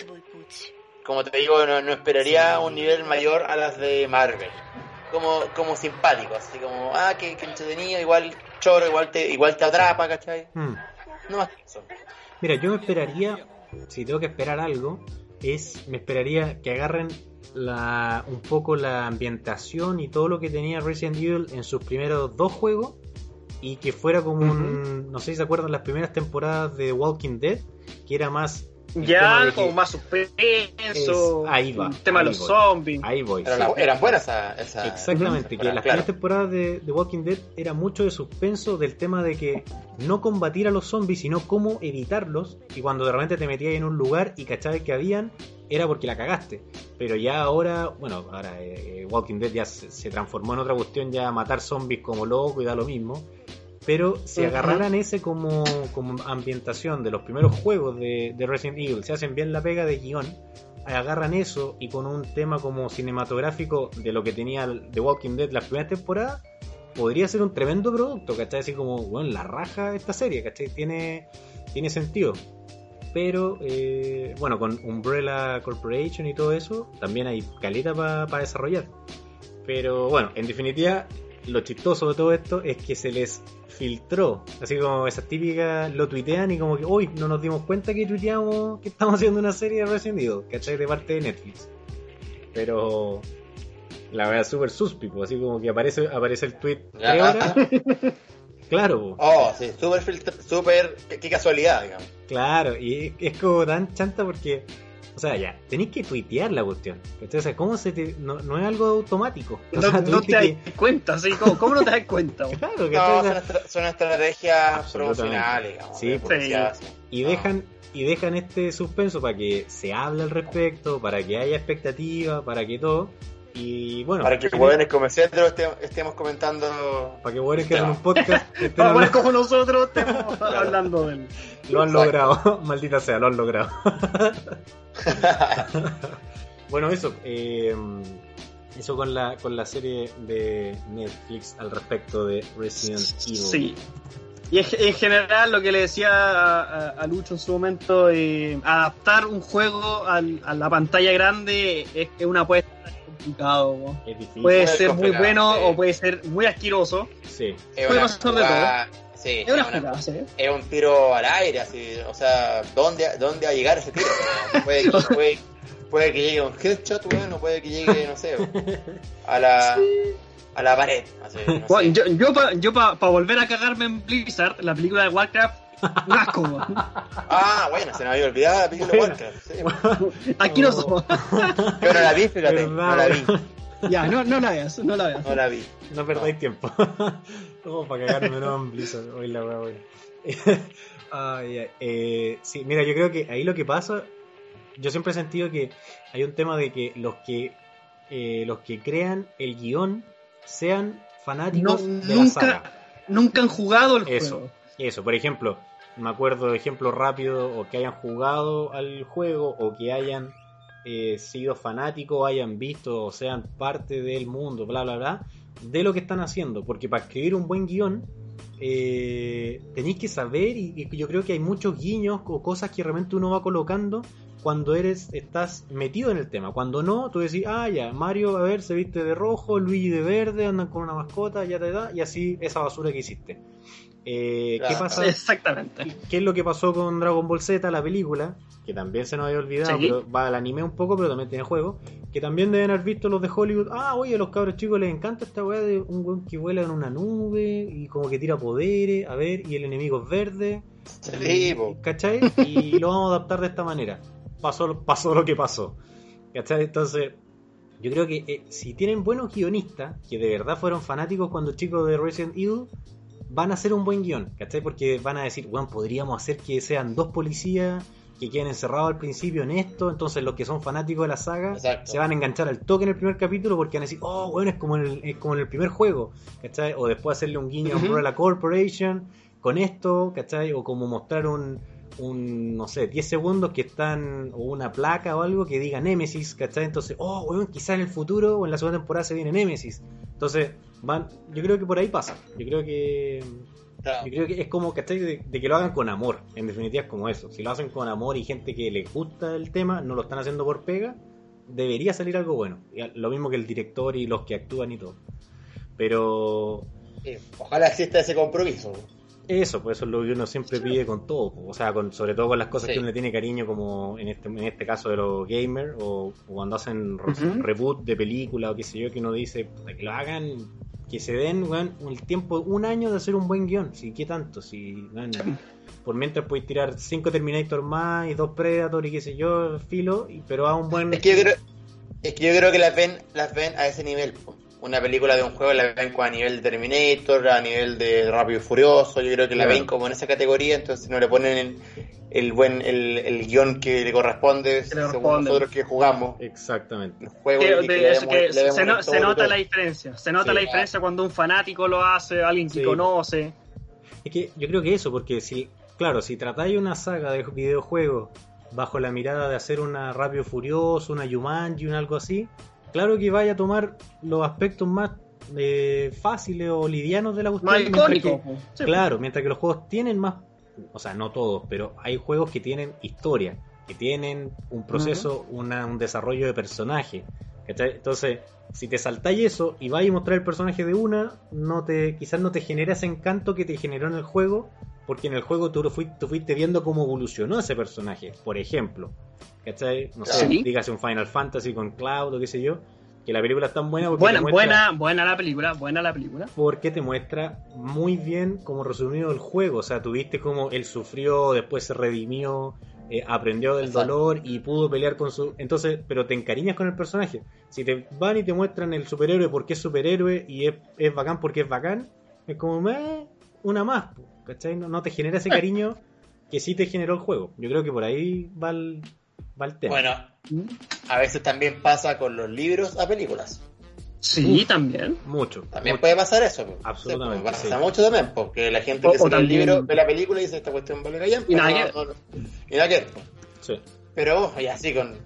como te digo, no, no esperaría un nivel mayor a las de Marvel. Como, como simpático, así como, ah, que, que entretenido, igual choro, igual te, igual te atrapa, ¿cachai? Hmm. No más que eso. Mira, yo me esperaría, si tengo que esperar algo, es me esperaría que agarren la, un poco la ambientación y todo lo que tenía Resident Evil en sus primeros dos juegos y que fuera como un, no sé si se acuerdan las primeras temporadas de Walking Dead, que era más Ya, de como más suspenso. Es- ahí va, El tema de los voy. zombies. ahí voy. Pero sí. la- eran buenas esas. Esa, Exactamente, que Claro. las primeras temporadas de, de Walking Dead era mucho de suspenso del tema de que no combatir a los zombies, sino cómo evitarlos. Y cuando de repente te metías en un lugar y cachabas que habían, era porque la cagaste. Pero ya ahora, bueno, ahora eh, Walking Dead ya se, se transformó en otra cuestión, ya matar zombies como loco y da lo mismo. Pero si agarraran ese como, como ambientación de los primeros juegos de, de Resident Evil, se hacen bien la pega de guion, agarran eso y con un tema como cinematográfico de lo que tenía The Walking Dead las primeras temporadas, podría ser un tremendo producto, ¿cachai? Así como, bueno, la raja esta serie, ¿cachai? Tiene, tiene sentido. Pero, eh, bueno, con Umbrella Corporation y todo eso, también hay caleta para desarrollar. Pero, bueno, en definitiva, lo chistoso de todo esto es que se les filtró, así como esas típicas lo tuitean y como que, uy, no nos dimos cuenta que tuiteamos que estamos haciendo una serie de Resident Evil, ¿cachai? De parte de Netflix. Pero la verdad súper suspipo, así como que aparece, aparece el tweet. Claro. Oh, sí, súper, súper, qué, qué casualidad, digamos. claro, y es como tan chanta porque, sea, ya, tenéis que tuitear la cuestión. O sea, ¿cómo se te.? No, no es algo automático. O No, sea, no tuviste te que- das cuenta, ¿sí? ¿Cómo, cómo no te das cuenta? Claro, ¿cachai? No, O son, estra- son estrategias promocionales, digamos. Sí, de pues. publicidad, sí. y dejan y dejan este suspenso para que se hable al respecto, para que haya expectativa, para que todo. Y bueno, Para que jóvenes como centro este- estemos comentando. para que bueno que Tema. un podcast Para hablando- como nosotros estamos hablando del. Lo han Exacto. logrado, maldita sea, lo han logrado. bueno, eso, eh, eso con la con la serie de Netflix al respecto de Resident Evil. Sí. Y en, en general, lo que le decía a, Lucho en su momento, eh, adaptar un juego al- a la pantalla grande es que una apuesta es complicado. Es difícil. Puede ser muy bueno sí. o puede ser muy asqueroso. Sí. Es Puede una pasar de jugada- Sí, Es una es una- jugada, ¿sí? es un tiro al aire, así, o sea, ¿dónde, dónde va a llegar ese tiro? Puede que, puede, puede que llegue un headshot, bueno, puede que llegue, no sé, a la, a la pared. Así, no Bueno, sé. yo, yo para yo pa, pa volver a cagarme en Blizzard, la película de Warcraft, un asco. Ah, bueno, se me había olvidado la película de Warcraft. Sí. Aquí no somos. Yo no la vi, fíjate, no la vi, ya, no, no la veas, no la veas. no la vi. No perdáis tiempo. Como para cagarme no en Blizzard. Hoy la wea buena. Ay, ay, eh, sí, mira, yo creo que ahí lo que pasa, yo siempre he sentido que hay un tema de que los que eh, los que crean el guion sean fanáticos No, de la saga. Nunca han jugado el Eso. juego. Eso, por ejemplo, me acuerdo de ejemplos rápidos o que hayan jugado al juego o que hayan eh, sido fanáticos, hayan visto o sean parte del mundo, bla, bla, bla, de lo que están haciendo. Porque para escribir un buen guion, eh, tenéis que saber, y, y yo creo que hay muchos guiños o cosas que realmente uno va colocando cuando eres estás metido en el tema. Cuando no, tú decís, ah, ya, Mario, a ver, se viste de rojo, Luigi de verde, andan con una mascota, ya te da, y así esa basura que hiciste. Eh, ¿Qué Claro. pasa? Exactamente. ¿Qué es lo que pasó con Dragon Ball Z, la película? Que también se nos había olvidado, Sí. pero va al anime un poco, pero también tiene juego. Que también deben haber visto los de Hollywood. Ah, oye, a los cabros chicos les encanta esta weá de un weón que vuela en una nube y como que tira poderes, a ver, y el enemigo es verde. Sí, po. ¿Cachai? Y lo vamos a adaptar de esta manera. Pasó, pasó lo que pasó. ¿Cachai? Entonces, yo creo que eh, si tienen buenos guionistas, que de verdad fueron fanáticos cuando chicos de Resident Evil, van a hacer un buen guion, ¿cachai? Porque van a decir, bueno, podríamos hacer que sean dos policías que queden encerrados al principio en esto, entonces los que son fanáticos de la saga Exacto. se van a enganchar al toque en el primer capítulo porque van a decir, oh, bueno, es como en el, es como en el primer juego, ¿cachai? O después hacerle un guiño a Ujú. Umbrella Corporation con esto, ¿cachai? O como mostrar un, un, no sé, 10 segundos que están, o una placa o algo que diga Nemesis, ¿cachai? Entonces, oh, weón, quizá en el futuro o en la segunda temporada se viene Nemesis. Entonces, van, yo creo que por ahí pasa. Yo creo que Claro. yo creo que es como, ¿cachai? De, de que lo hagan con amor. En definitiva es como eso. Si lo hacen con amor y gente que les gusta el tema, no lo están haciendo por pega, debería salir algo bueno. Lo mismo que el director y los que actúan y todo. Pero Sí, Ojalá exista ese compromiso. Eso, pues eso es lo que uno siempre pide con todo. O sea, con, sobre todo con las cosas Sí. que uno le tiene cariño, como en este, en este caso de los gamers, o, o cuando hacen reboot de película o qué sé yo, que uno dice, puta, que lo hagan, que se den, weón, el tiempo, un año de hacer un buen guion. Si, ¿qué tanto? Si, por mientras puedes tirar cinco Terminator más y dos Predator y qué sé yo, filo, y- pero a un buen... Es que yo creo, es que yo creo que las ven, las ven a ese nivel. po. Una película de un juego la ven a nivel de Terminator, a nivel de Rápido y Furioso. Yo creo que la ven como en esa categoría, entonces no le ponen el, el buen el, el guion que le corresponde según nosotros que jugamos Exactamente. el juego. Que- y que de- le eso vemos- que le se, nota la diferencia. Se nota Sí. la diferencia cuando un fanático lo hace, alguien que Sí. conoce. Es que yo creo que eso, porque si, claro, si tratáis una saga de videojuegos bajo la mirada de hacer una Rápido Furioso, una Jumanji, un algo así, claro que vaya a tomar los aspectos más eh, fáciles o livianos de la cuestión. Más mientras icónico. que- po. Sí, claro, mientras que los juegos tienen más, o sea, no todos, pero hay juegos que tienen historia, que tienen un proceso, una- un desarrollo de personaje. ¿cachai? Entonces, si te saltáis eso y vais a mostrar el personaje de una, no te, quizás no te genera ese encanto que te generó en el juego, porque en el juego tú, lo fuiste, tú fuiste viendo cómo evolucionó ese personaje, por ejemplo. ¿Cachai? No sé, Sí. dígase un Final Fantasy con Cloud o qué sé yo, que la película es tan buena porque Buena, muestra- buena, buena la película, buena la película. porque te muestra muy bien como resumido el juego. O sea, tuviste como él sufrió, después se redimió, eh, aprendió del Exacto. dolor y pudo pelear con su. Entonces, pero te encariñas con el personaje. Si te van y te muestran el superhéroe porque es superhéroe y es, es bacán porque es bacán, es como "Meh, una más, po", ¿cachai? No, no te genera ese cariño que sí te generó el juego. Yo creo que por ahí va el, va el tema. Bueno, a veces también pasa con los libros a películas. Sí, también. mucho. También mucho. puede pasar eso. po. Absolutamente, Sí, pasa sí. mucho también, porque la gente O- que o se lee el también- libro ve la película y dice esta cuestión vale callan. Y nada que no- no- y nada que po. Sí. Pero y así con,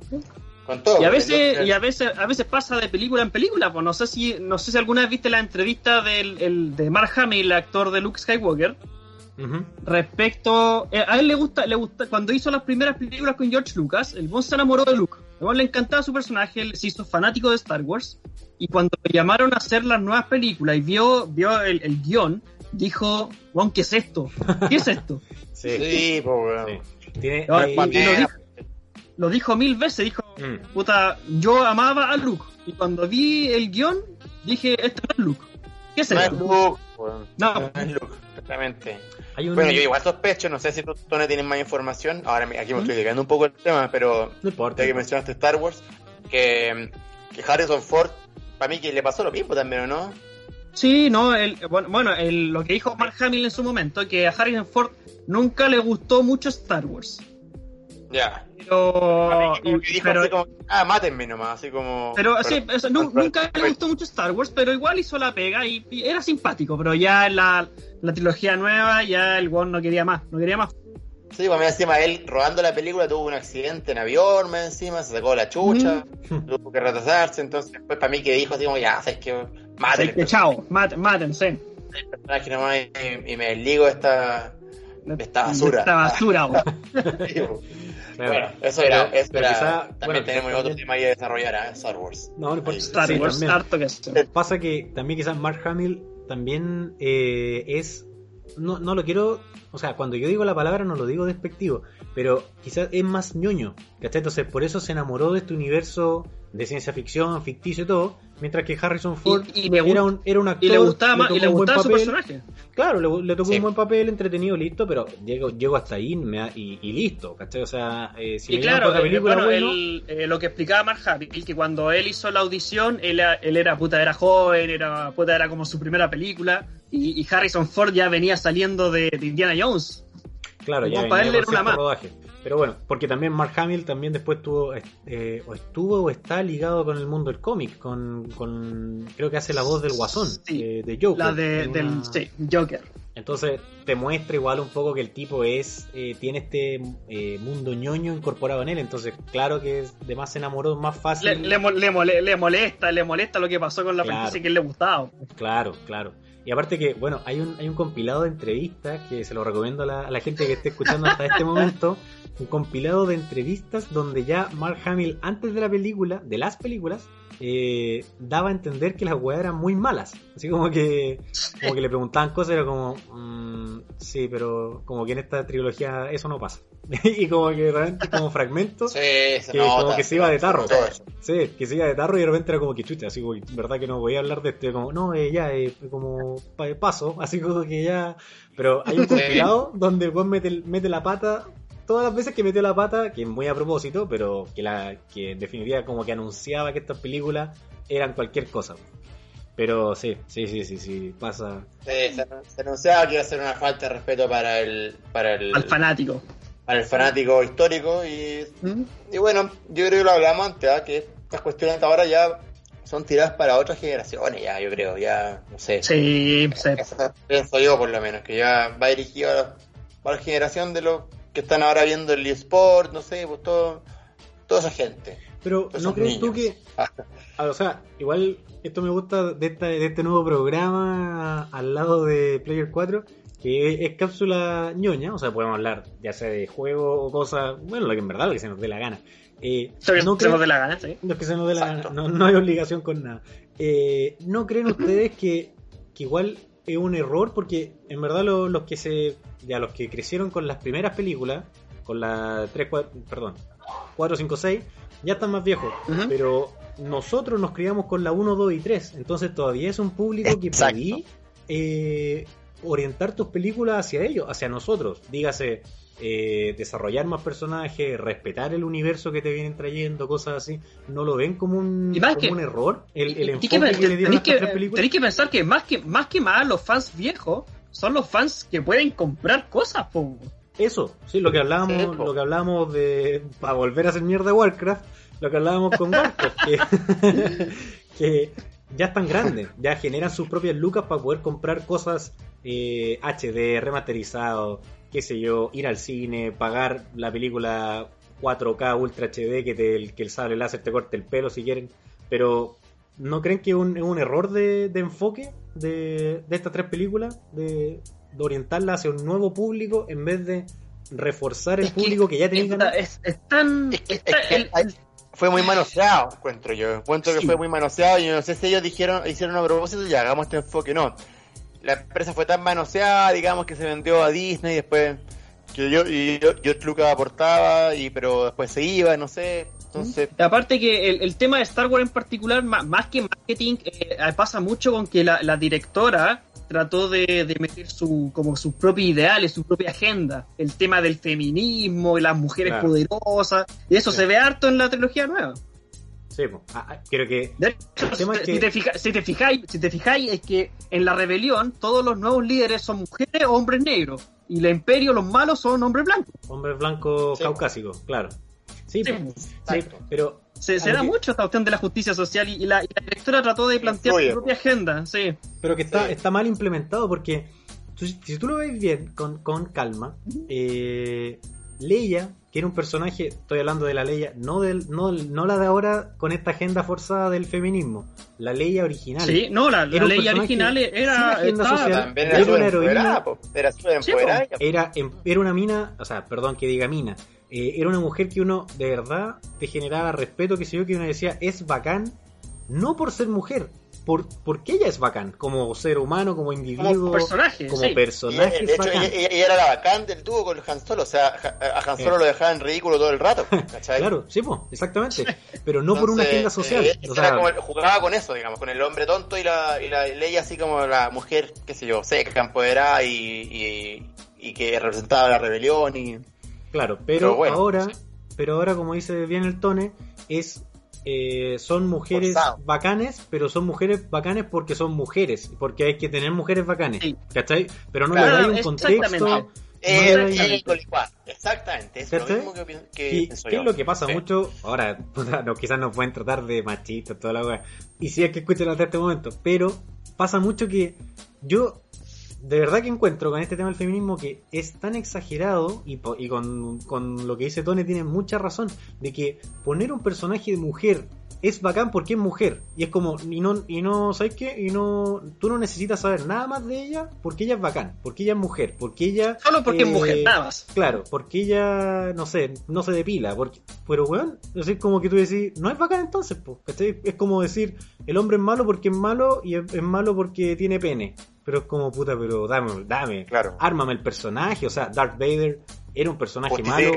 con todo. Y a veces, y a veces, a veces pasa de película en película, pues no sé si, no sé si alguna vez viste la entrevista del, el- de Mark Hamill, el actor de Luke Skywalker, Respecto, eh, a él le gusta, le gusta, cuando hizo las primeras películas con George Lucas, el bon se enamoró de Luke, el le encantaba su personaje, él se hizo fanático de Star Wars, y cuando le llamaron a hacer las nuevas películas y vio, vio el, el guion, dijo, bon, ¿qué es esto? ¿Qué es esto? Sí. Sí, po, weón. sí. Tiene, No, hay- y- y lo dijo, lo dijo mil veces, dijo, Mm. puta, yo amaba a Luke, y cuando vi el guion, dije, esto no es Luke. ¿Qué es No es esto? Luke, weón. No. No es Luke, exactamente. Hay un- Bueno, yo igual sospecho, no sé si tú, Tone, tienes más información. Ahora aquí me ¿Mm? estoy desviando un poco el tema, pero No importa. ya que mencionaste Star Wars, que, que Harrison Ford, para mí que le pasó lo mismo también, ¿o no? Sí, no, el, bueno, bueno el- lo que dijo Mark Hamill en su momento, que a Harrison Ford nunca le gustó mucho Star Wars. Ya. Pero, mí que dijo pero, así como, ah, mátenme nomás, así como... pero sí, eso, pero- nunca le gustó mucho Star Wars, pero igual hizo la pega y, y era simpático, pero ya en la, la trilogía nueva ya el One no quería más, no quería más. Sí, pues encima él rodando la película tuvo un accidente en avión, más encima, se sacó la chucha, tuvo que retrasarse, entonces después para mí que dijo así como, ya, sabes que chao, maten, mátense. Nomás y, y me desligo de esta, de esta basura. Esta basura, Bueno, eso era, eso era quizá, también tenemos otro tema ahí a desarrollar, ¿eh? Star Wars. No, no importa. Star Wars, harto que Pasa que también quizás Mark Hamill también eh, es no, no lo quiero, o sea, cuando yo digo la palabra no lo digo despectivo, pero quizás es más ñoño, ¿cachai? Entonces por eso se enamoró de este universo de ciencia ficción, ficticio y todo, mientras que Harrison Ford era, un, era un actor. Y le gustaba, más, y le gustaba su personaje. Claro, le, tocó un buen papel, entretenido, listo, pero llego, llego hasta ahí y, y, listo, ¿cachai? O sea, eh, si y claro, eh, película, bueno, eh, lo que explicaba Mark Hamill, que cuando él hizo la audición, él, él era puta, era joven, era puta, era como su primera película, y, Harrison Ford ya venía saliendo de, Indiana Jones. Claro, ya para él era una más. Rodaje. Pero bueno, porque también Mark Hamill también después tuvo, eh, o estuvo o está ligado con el mundo del cómic, con, con creo que hace la voz del Guasón, eh, de Joker. La de, del Joker. Entonces te muestra igual un poco que el tipo es eh, tiene este mundo ñoño incorporado en él, entonces claro que de más se enamoró más fácil. Le, le, molesta, le molesta lo que pasó con la claro. que él le gustaba. Claro, claro. Y aparte que, bueno, hay un, hay un compilado de entrevistas que se lo recomiendo a la, a la gente que esté escuchando hasta este momento, un compilado de entrevistas donde ya Mark Hamill, antes de la película, de las películas, eh, daba a entender que las weas eran muy malas. Así como que, como que le preguntaban cosas, era como, mm, sí, pero como que en esta trilogía eso no pasa. y como que realmente como fragmentos que como que se iba de tarro. Sí, que se iba de tarro y de repente era como que chucha, así como verdad que no voy a hablar de este, como, no, eh, ya, eh, como paso, así como que ya. Pero hay un compilado donde el weón mete, mete la pata todas las veces que metió la pata, que muy a propósito, pero que la que en definitiva como que anunciaba que estas películas eran cualquier cosa. Pero sí, sí, sí, sí, sí, pasa. Sí, se, anunciaba que iba a ser una falta de respeto para el para el al fanático. Para el fanático histórico y, ¿Mm? y bueno, yo creo que lo hablamos antes, ¿ah? que estas cuestiones ahora ya son tiradas para otras generaciones, ya, yo creo, ya, no sé. Sí, sí. pienso yo por lo menos, que ya va dirigido a la generación de los que están ahora viendo el eSport, no sé, pues todo, toda esa gente. Pero ¿no crees tú que, o sea, igual esto me gusta de, de este nuevo programa al lado de Player 4, que es, cápsula ñoña, o sea, podemos hablar ya sea de juego o cosas, bueno, lo que en verdad lo que se nos dé la gana. Eh, no se nos dé la gana, sí. No que se nos dé la gana, no, hay obligación con nada. Eh, ¿No creen ustedes que, que igual es un error? Porque en verdad los que se ya los que crecieron con las primeras películas, con la 3, 4, perdón, 4, 5, 6, ya están más viejos. Pero nosotros nos criamos con la 1, 2 y 3. Entonces todavía es un público que podí eh, orientar tus películas hacia ellos, hacia nosotros. Dígase, eh, desarrollar más personajes, respetar el universo que te vienen trayendo, cosas así, no lo ven como un, como un error. El, el enfoque que, le dieron a tres películas. Tenéis que pensar que más que más que más los fans viejos son los fans que pueden comprar cosas, po. Eso, sí, lo que hablábamos, lo que hablábamos de para volver a hacer mierda de Warcraft, lo que hablábamos con Warcraft, que, ya están grandes, ya generan sus propias lucas para poder comprar cosas eh, HD, remasterizado, qué sé yo, ir al cine, pagar la película 4K Ultra HD que, te, que el sable láser te corte el pelo si quieren, pero ¿no creen que es un, un error de, de enfoque de, estas tres películas, de, orientarla hacia un nuevo público en vez de reforzar el público que, ya tenían es, tan, fue muy manoseado, encuentro yo. Encuentro que fue muy manoseado y no sé si ellos dijeron, hicieron a propósito y hagamos este enfoque. No. La empresa fue tan manoseada, digamos, que se vendió a Disney y después que yo, y yo, yo Lucas aportaba, y, pero después se iba, no sé. Aparte que el, tema de Star Wars en particular, más, que marketing, eh, pasa mucho con que la, directora trató de, meter su como sus propios ideales, su propia agenda, el tema del feminismo, y las mujeres poderosas, y eso se ve harto en la trilogía nueva. Sí, ah, creo que. si, te fijáis, si te fijáis, es que en la rebelión todos los nuevos líderes son mujeres o hombres negros. Y el imperio, los malos, son hombres blancos. Hombres blancos caucásicos, claro. Sí, pero... Se, da mucho esta cuestión de la justicia social y, la, directora trató de plantear su propia agenda, sí. Pero que está, está mal implementado porque si tú lo ves bien, con, con calma, eh, Leia, que era un personaje, estoy hablando de la Leia, no, del, no, no la de ahora con esta agenda forzada del feminismo, la Leia original. Sí, no, la, la original era. agenda estaba- social. Era una heroína. Era Sí. Era, era una mina, o sea, perdón que diga mina, eh, era una mujer que uno de verdad te generaba respeto, que sé yo, que uno decía, es bacán, no por ser mujer, por, porque ella es bacán, como ser humano, como individuo, Como personaje, como sí. Y, personaje de es hecho, ella, ella- ella era la bacán del dúo con Han Solo. O sea, a Han Solo Eh. lo dejaba en ridículo todo el rato. ¿cachai? Claro, sí, po, exactamente, pero no por una Entonces, agenda social. eh, o era sea, como jugaba con eso, digamos, con el hombre tonto y la, y la Leia así como la mujer, qué sé yo, seca, empoderada y, y, y que representaba la rebelión y... Claro, pero, Pero bueno, ahora, sí. pero ahora como dice bien el Tone, es eh, son mujeres Forzado. bacanes, pero son mujeres bacanes porque son mujeres, porque hay que tener mujeres bacanes, Sí. ¿cachai? Pero no Claro, le un contexto. exactamente. Eh, no eh, es lo mismo que, pi- que Y pienso qué yo. es lo que pasa Sí. mucho, ahora no, quizás nos pueden tratar de machistas, toda la weá, y si es que escuchan hasta este momento, pero pasa mucho que yo de verdad que encuentro con este tema del feminismo que es tan exagerado y, con, con lo que dice Tone tiene mucha razón, de que poner un personaje de mujer es bacán porque es mujer y es como y no y no sabes qué y no tú no necesitas saber nada más de ella porque ella es bacán porque ella es mujer porque ella Solo porque es eh, mujer, nada más. Claro, porque ella, no sé, no se depila. Porque, pero, weón, es como que tú decís, no es bacán entonces, ¿cachai? Es como decir, el hombre es malo porque es malo y es, es malo porque tiene pene. Pero es como, puta, pero dame, dame. Claro. Ármame el personaje, o sea, Darth Vader era un personaje malo.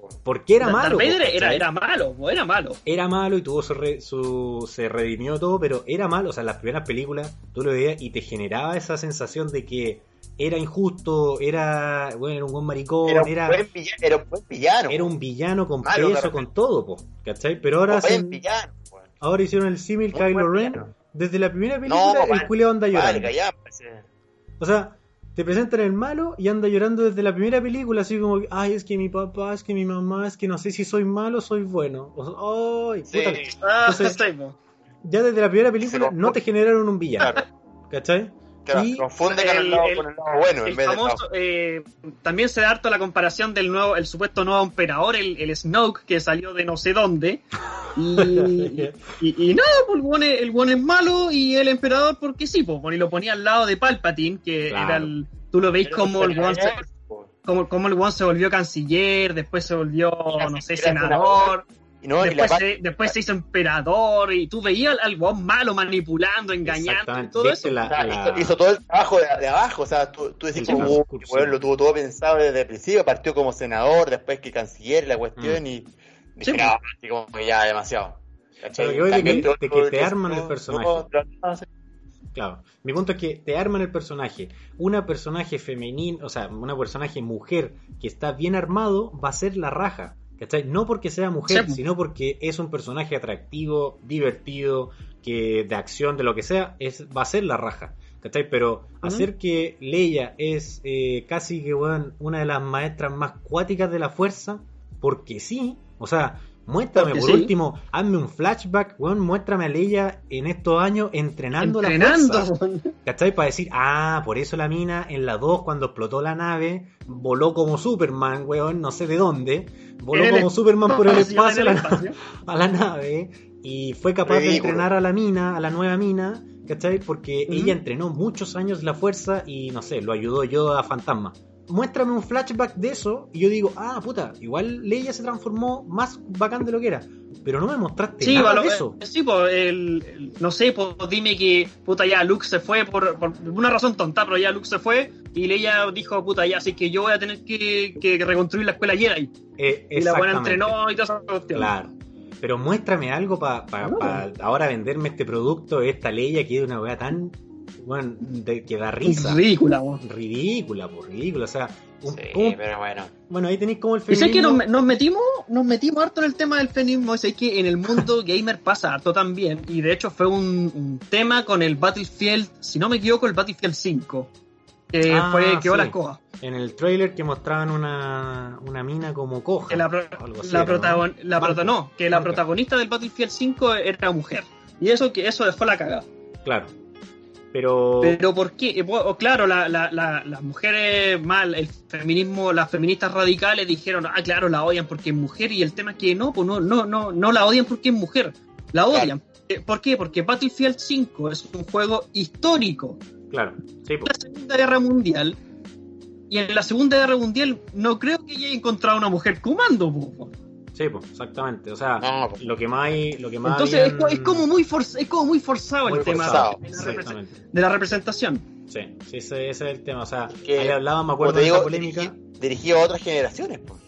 Po. porque era Darth malo. po, Vader era, era malo, era malo. Era malo y tuvo su, re- su se redimió todo, pero era malo, o sea, en las primeras películas tú lo veías y te generaba esa sensación de que era injusto, era, bueno, era un buen maricón, Era un, era, buen villano, era un buen villano. era un villano con Malo, peso, claro. con todo, po, ¿cachai? Pero ahora, un buen hacen- villano. ahora hicieron el símil Kylo Ren. villano. Desde la primera No, película, el vale, culiao anda llorando. Vale, O sea, te presentan el malo y anda llorando desde la primera película, así como, ay, es que mi papá, es que mi mamá, es que no sé si soy malo o soy bueno. O- ay, Sí, puta, Ah, Entonces- ya desde la primera película no te generaron un villano. ¿cachai? Claro, Y- se confunde con el, el- lado, el- con el lado bueno en vez eh, también se da harto la comparación del nuevo, el supuesto nuevo emperador, el, el Snoke, que salió de no sé dónde. Y, y, y nada, pues el buen, es, el buen es malo y el emperador porque sí, pues, y lo ponía al lado de Palpatine, que Claro. era el, tú lo veis Pero como el buen se, como, como el buen se volvió canciller, después se volvió, no sé, senador, no, y la después, se, después se hizo emperador, y tú veías al, malo manipulando, engañando y todo eso. la- o sea, la- hizo, hizo todo el trabajo de, de abajo, o sea, tú, tú decís como, discurso. "Uy, weón, lo tuvo todo pensado desde el principio, partió como senador, después que canciller la cuestión y dije, Sí, no, así como que ya demasiado. Pero de que- de que te arman el personaje. todo- Claro. Mi punto es que te arman el personaje. Una personaje femenina, o sea, una personaje mujer que está bien armado va a ser la raja. ¿Cachai? No porque sea mujer, Sí. sino porque es un personaje atractivo, divertido, que de acción, de lo que sea, es, va a ser la raja. ¿Cachai? Pero hacer que Leia es eh, casi que weón, una de las maestras más cuáticas de la fuerza, porque sí, o sea, muéstrame Porque por sí. último, hazme un flashback, weón, muéstrame a Leia en estos años entrenando, la Entrenando, fuerza. weón. ¿Cachai? Para decir, ah, por eso la mina en la 2 cuando explotó la nave voló como Superman, weón, no sé de dónde. Voló el como Superman por el espacio, a el la, espacio. a la nave y fue capaz de entrenar a la mina, a la nueva mina, ¿cachai? Porque ella entrenó muchos años la fuerza y no sé, lo ayudó yo a Fantasma. Muéstrame un flashback de eso y yo digo, ah, puta, igual Leia se transformó más bacán de lo que era. Pero no me mostraste Sí, nada de eso. eh, sí, pues, el, el- no sé, pues dime que, puta, ya Luke se fue por, por una razón tonta, pero ya Luke se fue y Leia dijo, puta, ya, así que yo voy a tener que, que reconstruir la escuela Jedi. Eh, Y la buena entrenó y esa cuestión. Claro. Pero muéstrame algo para No. ahora venderme este producto, esta Leia que es una weá tan. Bueno, de, que da risa. Ridícula, weón. Ridícula, por ridícula. O sea, un- Sí, ¿cómo- pero bueno. bueno, ahí tenéis como el Y sé que feminismo. nos, nos metimos, nos metimos harto en el tema del feminismo, sé que en el mundo gamer pasa harto también, y de hecho fue un, un tema con el Battlefield, si no me equivoco, el Battlefield 5, que Ah, fue quedó sí. la escoba. En el trailer que mostraban una, una mina como coja. Que la, pro- o algo así, la, ¿no? protagon- la Marca. prota- no, que la protagonista del Battlefield 5 era mujer. Y eso que eso fue la cagada. Claro. Pero, Pero ¿por qué? Eh, pues, Claro, la- la- la- las mujeres mal, el feminismo, las feministas radicales dijeron, ah, claro, la odian porque es mujer y el tema es que no, pues no, no, no, no la odian porque es mujer, la odian. Eh, ¿Por qué? Porque Battlefield 5 es un juego histórico. claro, sí, po. la Segunda Guerra Mundial. Y en la Segunda Guerra Mundial no creo que haya encontrado una mujer comando. po. Sí, po, exactamente. O sea, No, lo que más hay, lo que más Entonces es, habían- co- es como muy forz- es como muy forzado Muy el tema de, la represen- Exactamente. de la representación. Sí, sí, ese, ese es el tema. O sea, Que, ahí hablaba, me acuerdo te de digo, esa polémica. dirigi- dirigido a otras generaciones. po.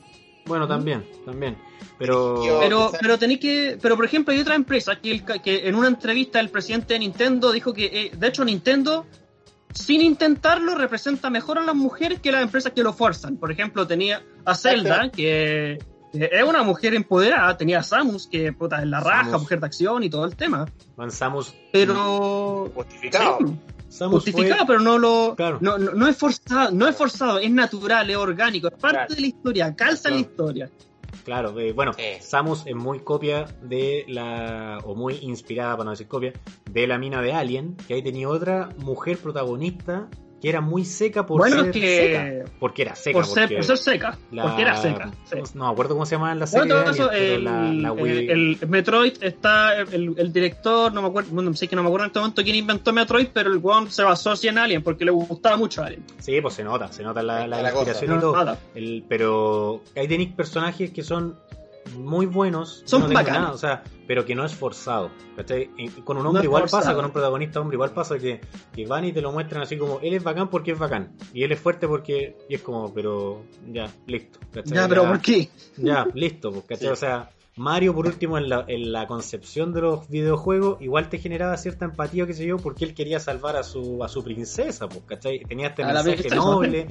Bueno, también, también. Pero. Dirigido- Pero, tenéis que, pero por ejemplo hay otra empresa que, el que en una entrevista el presidente de Nintendo dijo que, eh, de hecho Nintendo, sin intentarlo, representa mejor a las mujeres que las empresas que lo fuerzan. Por ejemplo, tenía a Zelda, que es una mujer empoderada, tenía a Samus, que puta, es la raja, Samus. mujer de acción y todo el tema. Avanzamos. Pero... Justificado. Sí, Samus justificado, fue- pero no lo Claro. no, no, no es forzado, no es forzado, es natural, es orgánico, es parte Claro. de la historia, calza en la Claro. historia. Claro, eh, bueno, Eh. Samus es muy copia de la. o muy inspirada, para no decir copia, de la mina de Alien, que ahí tenía otra mujer protagonista que era muy seca por Bueno, ser que- seca. Porque era seca. Por ser, porque por ser seca, la- porque era seca. sí. No me acuerdo cómo se llama en la Bueno, todo pero el, la, la Wii- el- el Metroid está, el, el director, no me acuerdo, bueno, sé que no me acuerdo en este momento quién inventó Metroid, pero el weón se basó así en Alien, porque le gustaba mucho Alien. Sí, pues se nota, se nota la, la la inspiración cosa. y todo. El- pero ahí tenéis personajes que son muy buenos, Son no o sea, pero que no es forzado. ¿cachai? Y Con un hombre igual forzado. pasa, con un protagonista hombre igual pasa que, que van y te lo muestran así como él es bacán porque es bacán y él es fuerte porque y es como, pero ya, listo. ¿cachai? Ya, pero ¿por qué? Ya, listo, pues, ¿cachai? Sí. O sea, Mario, por último, en la, en la concepción de los videojuegos, igual te generaba cierta empatía, qué sé yo, porque él quería salvar a su, a su princesa, pues, ¿cachai? Tenía este A mensaje noble,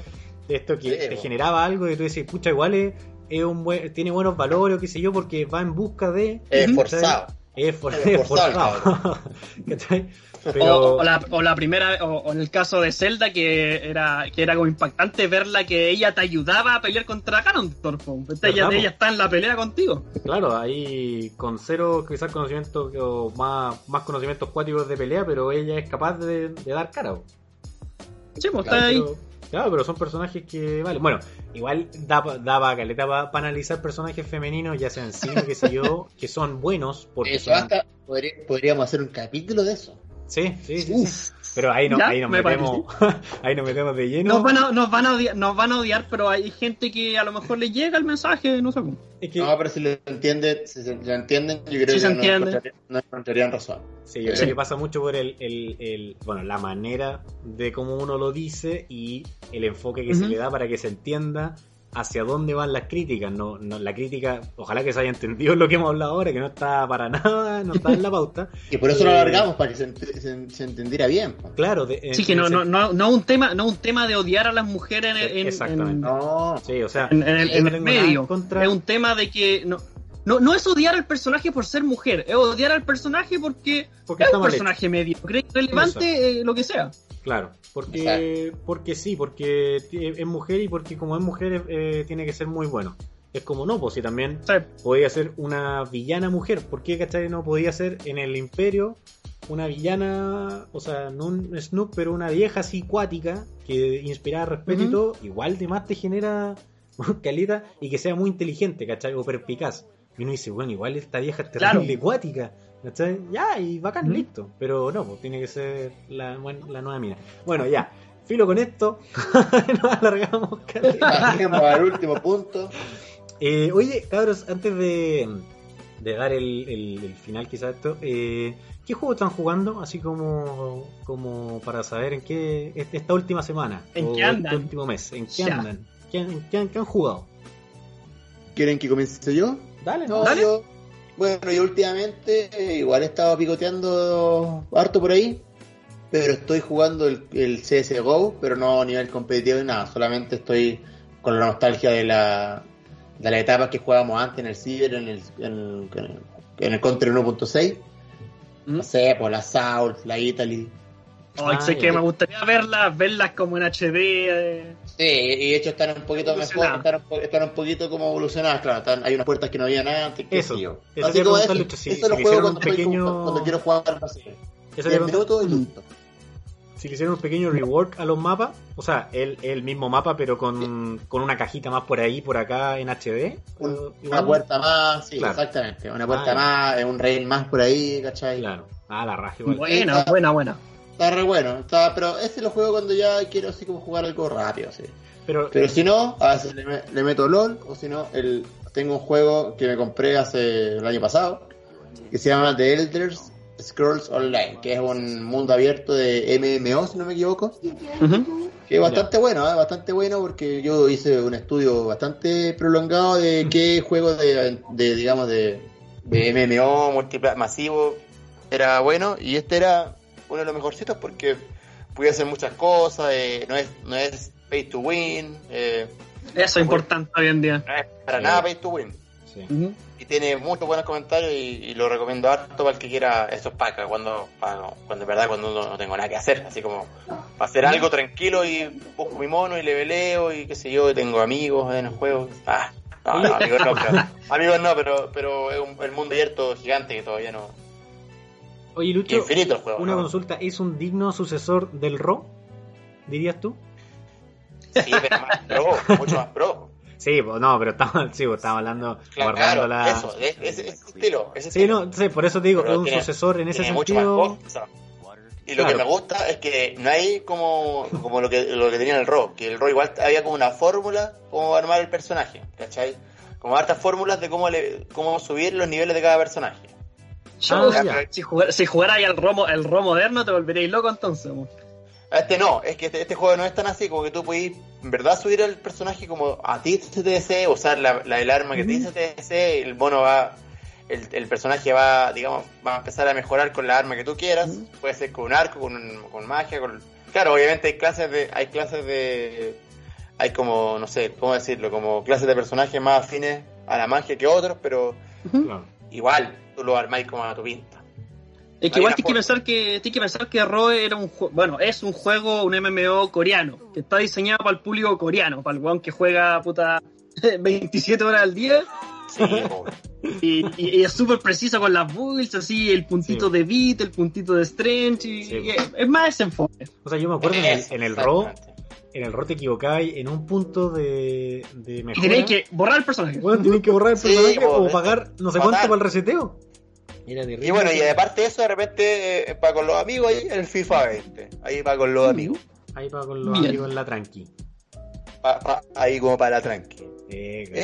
de esto que Sí, te pues. generaba algo y tú decís, pucha, igual es, es un buen, tiene buenos valores, o qué sé yo, porque va en busca de... Es Ujú. forzado. Es, for- Es es forzado, forzado. ¿Cachai? O, Pero... o la, o la primera, o, o en el caso de Zelda, que era, que era como impactante verla que ella te ayudaba a pelear contra Ganondorf. Ella, ella está en la pelea contigo. Claro, ahí con cero quizás conocimientos o más, más conocimientos cuáticos de pelea, pero ella es capaz de, de dar cara. Sí, pues Claro, está ahí. pero, claro, pero son personajes que, vale, bueno, igual da, pa- da pa- caleta para analizar personajes femeninos, ya sea en cine, qué sé yo, que son buenos, porque Eso son- hasta podría- podríamos hacer un capítulo de eso. Sí, sí, sí. Pero ahí, no, Ya, ahí nos me metemos, ahí nos metemos de lleno. Nos van, a, nos, van a odiar, nos van a odiar, pero hay gente que a lo mejor le llega el mensaje, no sé cómo. Es que- No, pero si lo entienden, si se- lo entienden, yo creo Sí que se no entiende. encontrarían, no encontrarían razón. Sí, yo Sí. creo que pasa mucho por el, el, el- bueno, la manera de cómo uno lo dice y el enfoque que se le da para que se entienda hacia dónde van las críticas. No, no, la crítica, ojalá que se haya entendido lo que hemos hablado ahora, que no está para nada, no está en la pauta. Y por eso lo Eh, alargamos, para que se, ent- se- se entendiera bien. Claro, de, en- Sí, que en no, ese- no, no, no un tema, no un tema de odiar a las mujeres en, el- en- Exactamente. en- No, Sí, o sea, en, en el, en medio. en contra- Es un tema de que no, no, no es odiar al personaje por ser mujer, es odiar al personaje porque, Porque es un personaje medio, cree relevante eh, lo que sea. Claro, porque, porque sí, porque es mujer y porque como es mujer eh, tiene que ser muy bueno. Es como no, pues si también podía ser una villana mujer. ¿Por qué, cachai? No podía ser en el Imperio una villana, o sea, no un Snoop, pero una vieja así cuática que inspirara respeto y todo. Igual de más te genera calita y que sea muy inteligente, ¿cachai? O perspicaz. Y uno dice, bueno, igual esta vieja es Claro. terrible cuática. ¿Cachai? Ya, y bacán, listo. Pero no, pues tiene que ser la, la nueva mina. Bueno, ya. Filo con esto. Nos alargamos, pasemos al último punto. Eh, oye, cabros, antes de, de dar el, el- el final quizás esto, eh, ¿qué juego están jugando? Así como, como para saber en qué est- esta última semana. ¿En o qué andan? Este último mes. ¿En qué Ya. andan? ¿Qué, han- en qué han, qué han jugado? ¿Quieren que comience yo? Dale, No, Dale. yo- bueno, yo últimamente eh, igual he estado picoteando harto por ahí, pero estoy jugando el, el CSGO, pero no a nivel competitivo ni nada, solamente estoy con la nostalgia de la de las etapas que jugábamos antes en el Ciber, en el, en el, en el Counter 1.6. ¿Mm? No sé, por la South, la Italy. Ay, Ah, sé que me gustaría verlas, verlas como en HD. eh. Sí, y de hecho están un poquito mejor, están, están un poquito como evolucionadas, claro, están- hay unas puertas que no había nada antes, Eso, yo. eso Así como Lucho, si- eso si lo le juego hicieron cuando, un estoy pequeño- como- cuando quiero jugar, sé, Eso te 10 pregunto- minutos y listo. si le hicieran un pequeño rework a los mapas, o sea, el, el mismo mapa, pero con, con una cajita más por ahí, por acá en HD. Un- una puerta más, sí, Claro. exactamente. Una puerta Ah, más, un rail más por ahí, ¿cachai? Claro. Ah, la raja igual. Buena, buena, buena. Está re bueno, está, pero ese lo juego cuando ya quiero así como jugar algo rápido, sí. Pero, Pero si no, a veces le, me- le meto LOL, o si no, el, tengo un juego que me compré hace el año pasado, que se llama The Elders Scrolls Online, que es un mundo abierto de MMO, si no me equivoco, que es bastante bueno, ¿eh? bastante bueno porque yo hice un estudio bastante prolongado de qué juego de, de, digamos, de, de MMO multipla- masivo era bueno, y este era uno de los mejorcitos porque podía hacer muchas cosas, eh, no es no es pay to win, eh, Eso es importante hoy en día. no es para Sí. nada pay to win. sí. Y tiene muchos buenos comentarios y, y lo recomiendo harto para el que quiera estos packs, cuando, cuando en verdad cuando no, no tengo nada que hacer, así como para hacer algo tranquilo y busco mi mono y le veleo y qué sé yo, y tengo amigos en el juego. Ah, no, no, amigos no, pero, amigos no, pero, pero es un, el mundo abierto gigante que todavía no... Oye, Lucho, Infinito el juego. una ¿no? consulta, ¿es un digno sucesor del RO? ¿Dirías tú? Sí, pero más pro, mucho más pro. Sí, pues no, pero estamos, sí, pues, estamos hablando, Claro, guardando la... eso, es- estilo. Ese Sí, no, sí, por eso te digo, Pero es un tiene- sucesor en ese tiene mucho más sentido. Y lo Claro. que me gusta es que no hay como, como lo que lo que tenía el RO, que el RO igual había como una fórmula cómo armar el personaje, ¿cachai? Como hartas fórmulas de cómo le, cómo subir los niveles de cada personaje. Ah, ya. si, jugar, si jugara ahí al romo, el ROM moderno, te volveréis loco entonces. mo. Este no, es que este, este juego no es tan así, como que tú puedes en verdad subir al personaje como a ti se te desee, usar la, la- el arma que ti se te desee, el mono va, el, el personaje va, digamos, va a empezar a mejorar con la arma que tú quieras, puede ser con un arco, con, un- con magia, con... Claro, obviamente hay clases de, hay clases de, hay como, no sé, ¿cómo decirlo? Como clases de personajes más afines a la magia que otros, pero Claro. Igual, tú lo armáis como a tu pinta. Es que igual tienes que pensar que tienes que pensar que ROE era un bueno, es un juego, un MMO coreano, que está diseñado para el público coreano, para el weón que juega puta 27 horas al día Sí, y, y- y es súper preciso con las builds, así el puntito Sí. de beat, el puntito de strength, y, Sí. y es, es más ese enfoque. O sea, yo me acuerdo en el, en el RO. En el RO te equivocabas en un punto de, de Y mejora. tenéis que borrar el personaje. Bueno, tenés que borrar el personaje o pagar no sé matar. cuánto para el reseteo. Era terrible. Y bueno, y aparte de eso, de repente, eh, para con los amigos ahí, el FIFA 20. Ahí para con los amigos. Ahí para con los Bien. amigos en la tranqui. Pa- pa- ahí como para la tranqui. Claro.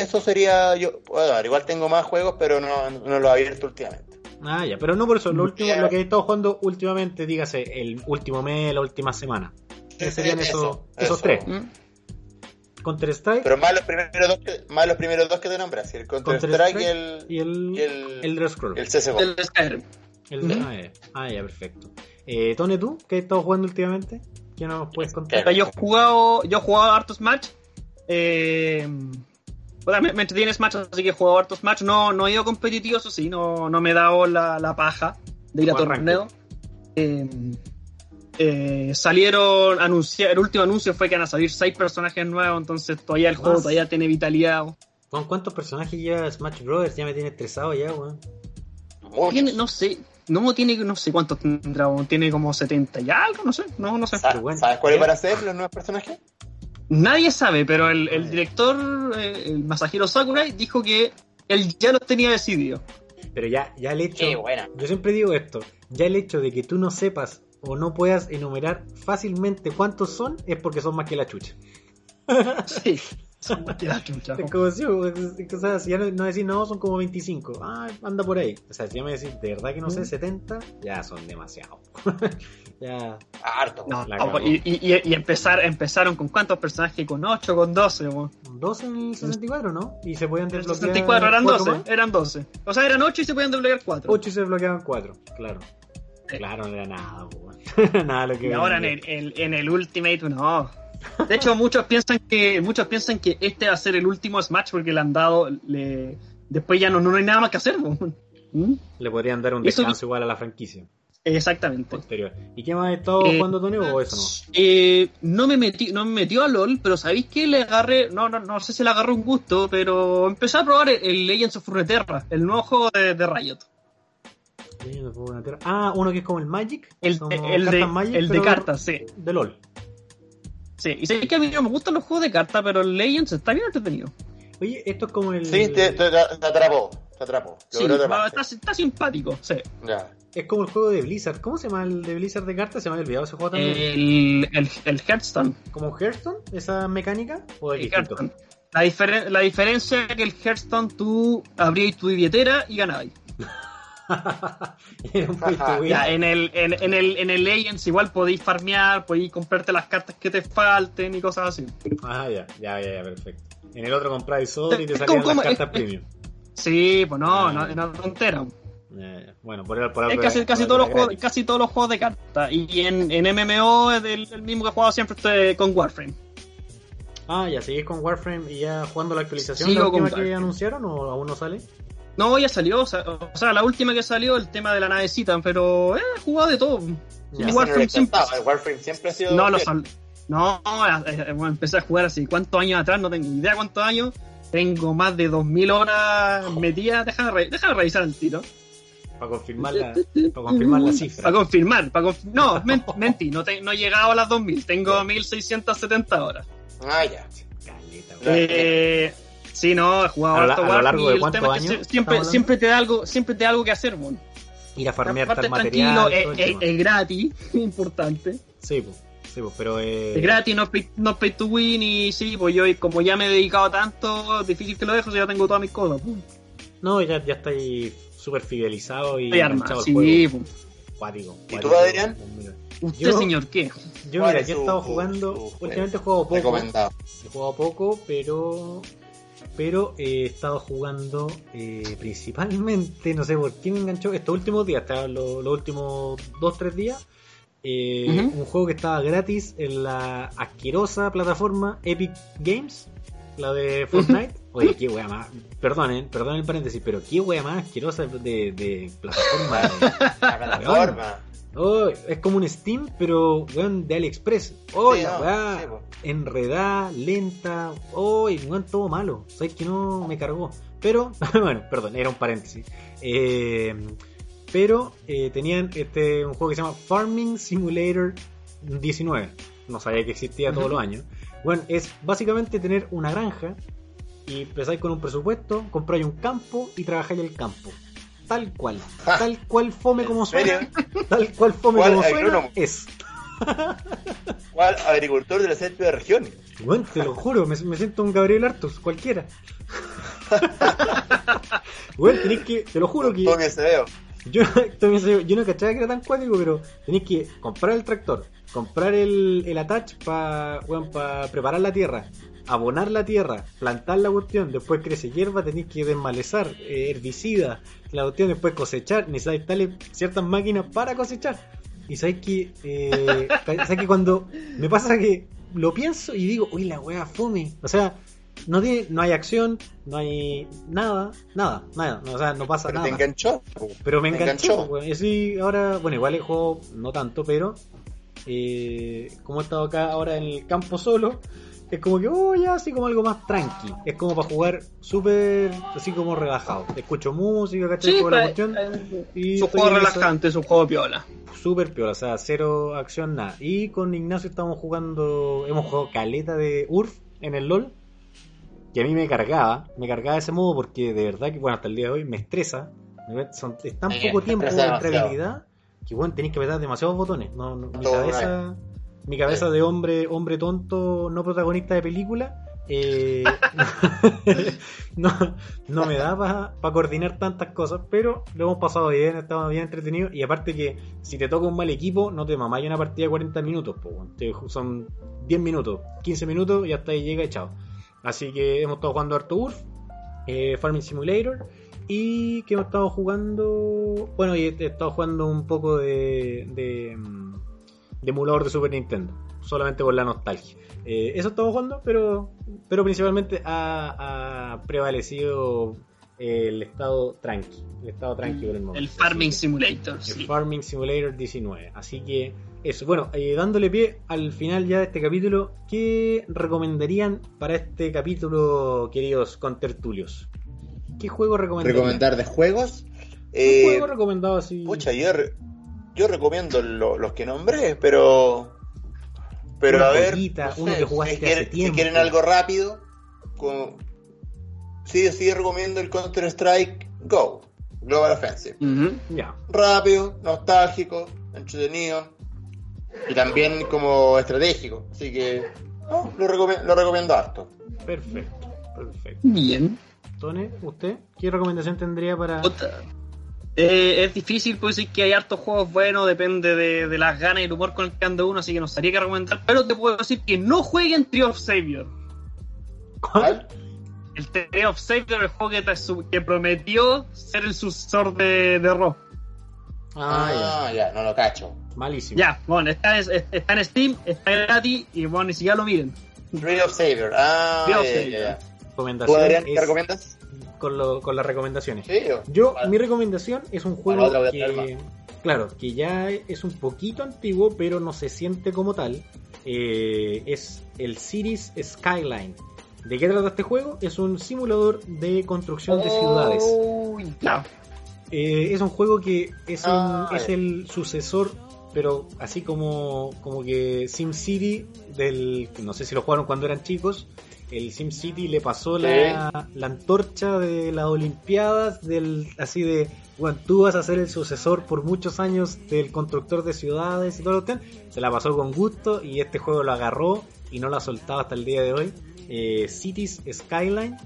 Eso sería yo. Bueno, igual tengo más juegos, pero no, no los he abierto últimamente. Ah, ya, pero no por eso. Lo, último, Ya. lo que he estado jugando últimamente, dígase, el último mes, la última semana. ¿Qué serían Eso, esos, esos eso. tres? ¿Mm? Counter Strike Pero más los primeros dos que, más los primeros dos que te nombras, el Counter Strike y el, y el, y el, Elder Scrolls. el CSGO. El Skyrim. El ah, ya. Ah, ya, perfecto. Eh, Tone, ¿tú? ¿Qué has estado jugando últimamente? ¿Qué nos puedes contar? Yo he jugado, yo he jugado hartos match. Eh, puta, me, me entretiene Smash, así que he jugado hartos match. No, no he ido competitivo, eso sí, no, no me he dado la, la paja de ir a torneo. Eh, eh, salieron, anuncia, el último anuncio fue que van a salir seis personajes nuevos, entonces todavía el juego Más. todavía tiene vitalidad. ¿Con cuántos personajes lleva Smash Brothers? Ya me tiene estresado ya, weón. Tiene, no sé, no tiene, no sé cuántos tendrá, tiene como 70 y algo, no sé, no, no sé. Sa- Pero bueno, ¿Sabes cuáles van a ser los nuevos personajes? Nadie sabe, pero el, el director, eh, el Masahiro Sakurai, dijo que él ya lo tenía decidido. Pero ya, ya el hecho. Qué buena. Yo siempre digo esto. Ya el hecho de que tú no sepas o no puedas enumerar fácilmente cuántos son es porque son más que la chucha. Sí. Son más que la chucha. Es como si, o sea, si ya no, no decís no, son como 25. Ah, anda por ahí. O sea, si ya me decís de verdad que no sé, 70, ya son demasiado. ya. Harto. No, no, y, y- y empezar, empezaron con cuántos personajes, con 8, con 12. weón. 12 en el 64, ¿no? Y se podían En el desbloquear. 64 eran cuatro 12, más. eran 12. O sea, eran 8 y se podían desbloquear 4. 8 y se desbloqueaban 4, claro. Claro, no era nada, nada lo que Y ahora en el, en el Ultimate, no. De hecho, muchos piensan que muchos piensan que este va a ser el último Smash porque le han dado. Le... Después ya no, no hay nada más que hacer. ¿Mm? Le podrían dar un Eso- descanso igual a la franquicia Exactamente. posterior. ¿Y qué más has estado Eh, jugando, Tony, o eso no? Eh, no me metí, no me metió a LOL, pero sabéis que le agarré, no, no, no sé si le agarré un gusto, pero empecé a probar el, el Legends of Runeterra, el nuevo juego de, de Riot. Ah, uno que es como el Magic. El, el de, cartas Magic, el de cartas, sí. De LOL. Sí, y sé que a mí no me gustan los juegos de cartas, pero el Legends está bien entretenido. Oye, esto es como el. Sí, te, te- te atrapó. Te atrapó. Sí, va- está, está simpático, sí. Ya. Es como el juego de Blizzard. ¿Cómo se llama el de Blizzard de cartas? Se me había olvidado ese juego también. El, el, el Hearthstone. ¿Como Hearthstone? ¿Esa mecánica? ¿O el? Hearthstone. La, diferen- la diferencia es que el Hearthstone tú abrías tu billetera y ganabas. Era un pay to win. Ya, en el, en, en el, en el Legends igual podéis farmear, podéis comprarte las cartas que te falten y cosas así. Ah, ya, ya, ya, ya, perfecto. En el otro compráis solo y te Es salían como- las es- cartas es- premium. Sí, pues no, Ah. no, no es tontera. Bueno, por, por Es algo casi, casi, por todos los juegos, casi todos los juegos de cartas. Y en, en MMO es el, el mismo que he jugado siempre este, con Warframe. Ah, ya, seguís con Warframe y ya jugando la actualización Sigo la última con que anunciaron o aún no sale. No, ya salió, o sea, o sea, la última que salió, el tema de la navecita, pero eh, he jugado de todo. Ya. Warframe siempre, El Warframe siempre ha sido. no lo sal... No, eh, eh, bueno, empecé a jugar así. ¿Cuántos años atrás? No tengo idea cuántos años. Tengo más de 2000 horas metidas. Déjame, re- déjame revisar el tiro. Para confirmar la, para confirmar la cifra. Para confirmar. Para conf- No, men- mentí. No, te- no he llegado a las 2000. Tengo 1670 horas. Ah, ya. Caleta. Eh, sí, no, he jugado A lo- a largo de cuántos tema es que años sie- siempre, siempre te da algo, siempre te da algo que hacer, bueno. Ir a farmear Aparte tal material. es, es- tema. es gratis, importante. Sí, pues, sí, pues, pero eh, Es gratis, no es pay, no es pay to win y sí, pues yo como ya me he dedicado tanto, difícil que lo dejo, si ya tengo todas mis cosas. pues. No, ya, ya estáis súper fidelizado y armado, sí, juego. pues. Cuático, ¿Y tú. Adrián? Mira. ¿Usted, Yo- señor, qué? Yo, ¿Cuál mira, yo he estado jugando, últimamente he jugado poco. He jugado poco, pero pero eh, he estado jugando eh, principalmente, no sé por qué me enganchó estos últimos días, hasta los, los últimos 2-3 días. eh. Un juego que estaba gratis en la asquerosa plataforma Epic Games, la de Fortnite. Oye, qué wea más, perdonen, perdonen el paréntesis, pero qué wea más asquerosa de, de plataforma. de- La plataforma. Oh, es como un Steam, pero weón de AliExpress. Oh, Sí, la no, weá sí, po. enredada, lenta. Oh, weón, todo malo. Sabes que no me cargó. Pero, bueno, perdón, era un paréntesis. Eh, pero eh, tenían este un juego que se llama Farming Simulator 19. No sabía que existía todos los años. Bueno, es básicamente tener una granja y empezáis con un presupuesto, compráis un campo y trabajáis el campo. Tal cual. Tal cual fome como suena. Tal cual fome ¿Cuál como suena es. ¿Cuál agricultor de la de región? Bueno, te lo juro, me, me siento un Gabriel Artus, cualquiera. bueno, tenéis que, te lo juro que mi veo. yo, también sé- yo no cachaba que era tan cuático, pero tenéis que comprar el tractor, comprar el, el attach para preparar la tierra, abonar la tierra, plantar la cuestión, después crece hierba, tenéis que desmalezar, eh, herbicida, la cuestión, después cosechar, necesitáis darle ciertas máquinas para cosechar. Y sabéis que, eh, sabéis que cuando me pasa que lo pienso y digo, uy, la wea fome. O sea, no tiene, no hay acción, no hay nada, nada, nada. O sea, no pasa Pero nada. te enganchó. Pero me enganchó, enganchó. Y sí, ahora, bueno, igual el juego no tanto, pero eh, como he estado acá ahora en el campo solo, es como que, oh, ya, así como algo más tranqui. Es como para jugar súper, así como relajado. Escucho música, ¿cachai? Sí, Juego la pa- cuestión. y es un estoy juego relajante, es un juego piola. Súper piola, o sea, cero acción, nada. Y con Ignacio estamos jugando, hemos jugado caleta de URF en el LOL, que a mí me cargaba, me cargaba de ese modo porque de verdad que, bueno, hasta el día de hoy me estresa. Me- Son, es tan poco tiempo demasiado. habilidad que, bueno, tenéis que apretar demasiados botones. No, no, mi cabeza, mi cabeza de hombre, hombre tonto, no protagonista de película, eh, no, no me da para coordinar tantas cosas, pero lo hemos pasado bien, estamos bien entretenidos y aparte que si te toca un mal equipo, no te mamáis una partida de 40 minutos, po. Te- son 10 minutos, 15 minutos y hasta ahí llega y chao. Así que hemos estado jugando harto URF, eh, Farming Simulator y que hemos estado jugando, bueno, y he he estado jugando un poco de, de, mm, de emulador de Super Nintendo, solamente por la nostalgia. Eh, eso estamos jugando, pero, pero principalmente ha, ha prevalecido el estado tranqui, el estado tranqui por el momento. El Farming que- Simulator, el sí. Farming Simulator 19. Así que eso. Bueno, eh, dándole pie al final ya de este capítulo, ¿qué recomendarían para este capítulo, queridos contertulios? ¿Qué juego recomendarían? Recomendar de juegos. Eh, Un juego recomendado así. Pucha, yo, re- yo recomiendo lo- los que nombré, pero. Pero Una a ver. joyita, no uno sé, que jugaste si, quieren, hace tiempo. si quieren algo rápido, con... sí, sí recomiendo el Counter Strike Go, Global Offensive. Rápido, nostálgico, entretenido y también como estratégico. Así que no, lo, recome- lo recomiendo harto. Perfecto. Perfecto. Bien. Tone, ¿usted qué recomendación tendría para.? Eh, es difícil, pues decir que hay hartos juegos buenos, depende de, de las ganas y el humor con el que anda uno, así que no sabría que recomendar. Pero te puedo decir que no jueguen Trio of Savior. ¿Cuál? El Trio of Savior, el juego que, que prometió ser el sucesor de, de Raw. Ah, Ah, ya, no lo cacho. ya. Malísimo. Ya, bueno, está, en- está en Steam, está gratis y bueno, ni siquiera lo miren. Tree of Savior. Ah, Tree of ya, ya, Savior. ya. ¿Tú, Recomendación Adrián, qué es recomiendas? Con, lo- con las recomendaciones. Sí, Yo, Vale. mi recomendación es un juego que, claro, que ya es un poquito antiguo, pero no se siente como tal. Eh, es el Cities Skyline. ¿De qué trata este juego? Es un simulador de construcción de ciudades. Eh, es un juego que es, un- Ah, es el sucesor, pero así como, como que SimCity del. No sé si lo jugaron cuando eran chicos. El SimCity le pasó la, la antorcha de las Olimpiadas, del así de. Bueno, tú vas a ser el sucesor por muchos años del constructor de ciudades y todo lo que Se la pasó con gusto y este juego lo agarró y no lo ha soltado hasta el día de hoy. Eh, Cities Skyline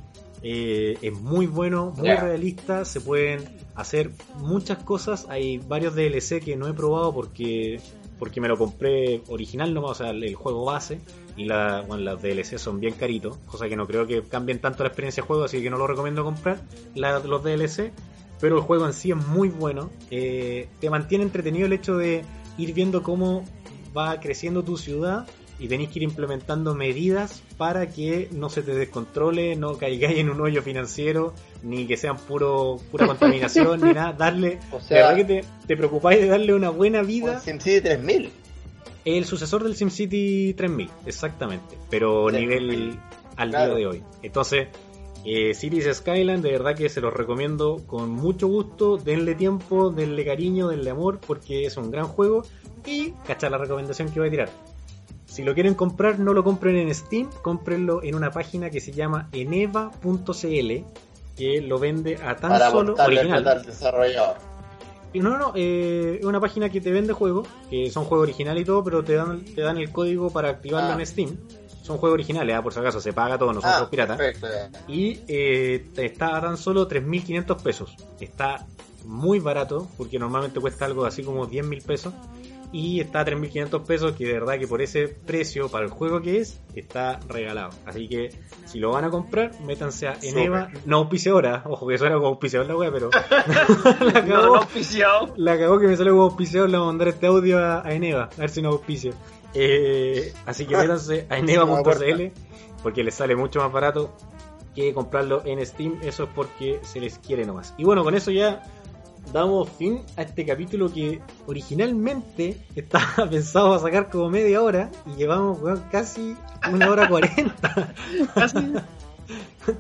eh, es muy bueno, muy realista, se pueden hacer muchas cosas. Hay varios DLC que no he probado porque porque me lo compré original nomás, o sea, el juego base. Y la, bueno, las DLC son bien caritos, cosa que no creo que cambien tanto la experiencia de juego, así que no lo recomiendo comprar la- los DLC. Pero el juego en sí es muy bueno. Eh, te mantiene entretenido el hecho de ir viendo cómo va creciendo tu ciudad y tenéis que ir implementando medidas para que no se te descontrole, no caigáis en un hoyo financiero, ni que sean puro pura contaminación, ni nada. Darle, O sea, verdad que te, te preocupáis de darle una buena un vida. SimCity 3000. El sucesor del SimCity 3000, exactamente, pero 3000, nivel al claro. día de hoy. Entonces, eh, Cities Skyline, de verdad que se los recomiendo con mucho gusto. Denle tiempo, denle cariño, denle amor, porque es un gran juego. Y, cachar la recomendación que voy a tirar. Si lo quieren comprar, no lo compren en Steam, cómprenlo en una página que se llama eneva.cl, que lo vende a tan Para solo original. al desarrollador. No, no, no, eh, es una página que te vende juegos, que son juegos originales y todo, pero te dan, te dan el código para activarlo Ah. en Steam. Son juegos originales, ah, por si acaso, se paga todo, no son Ah, piratas. Y eh, está a tan solo 3.500 pesos. Está muy barato, porque normalmente cuesta algo así como 10 mil pesos. Y está a 3.500 pesos, que de verdad que por ese precio, para el juego que es, está regalado. Así que si lo van a comprar, métanse a Eneva. No auspiciadora, ojo que suena como auspiciador la wea, pero la cagó. no auspiciado. La cagó que me sale como auspiciador, le voy a mandar este audio a, a Eneva, a ver si no auspicio. Eh, así que métanse a eneva.cl porque les sale mucho más barato que comprarlo en Steam. Eso es porque se les quiere nomás. Y bueno, con eso ya damos fin a este capítulo que originalmente estaba pensado a sacar como media hora y llevamos casi una hora cuarenta. Casi.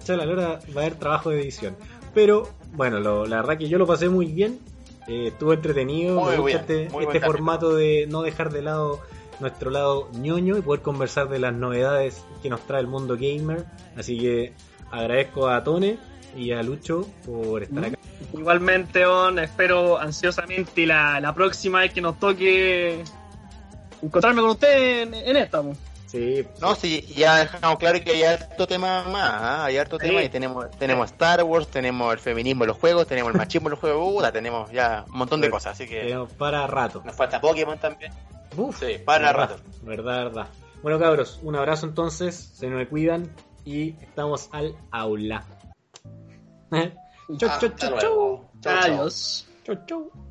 Chala, ahora va a haber trabajo de edición. Pero bueno, lo- la verdad que yo lo pasé muy bien. Eh, estuvo entretenido. Muy me gusta bien, este, muy este formato de no dejar de lado nuestro lado ñoño y poder conversar de las novedades que nos trae el mundo gamer. Así que agradezco a Tone y a Lucho por estar acá. Igualmente, On, espero ansiosamente la, la próxima vez que nos toque encontrarme con usted en, en esta. po. Sí, No, sí, ya dejamos claro que hay harto tema más, ¿ah? hay harto Sí. tema y tenemos, tenemos Star Wars, tenemos el feminismo en los juegos, tenemos el machismo en los juegos, puta, tenemos ya un montón de cosas, así que tenemos para rato. nos falta Pokémon también. Uf, Sí, para verdad, rato. Verdad, verdad. Bueno, cabros, un abrazo entonces. Se me cuidan y estamos al aula. Chau, chau, Hasta chau. Chau, chau. Adiós. Chau, chau.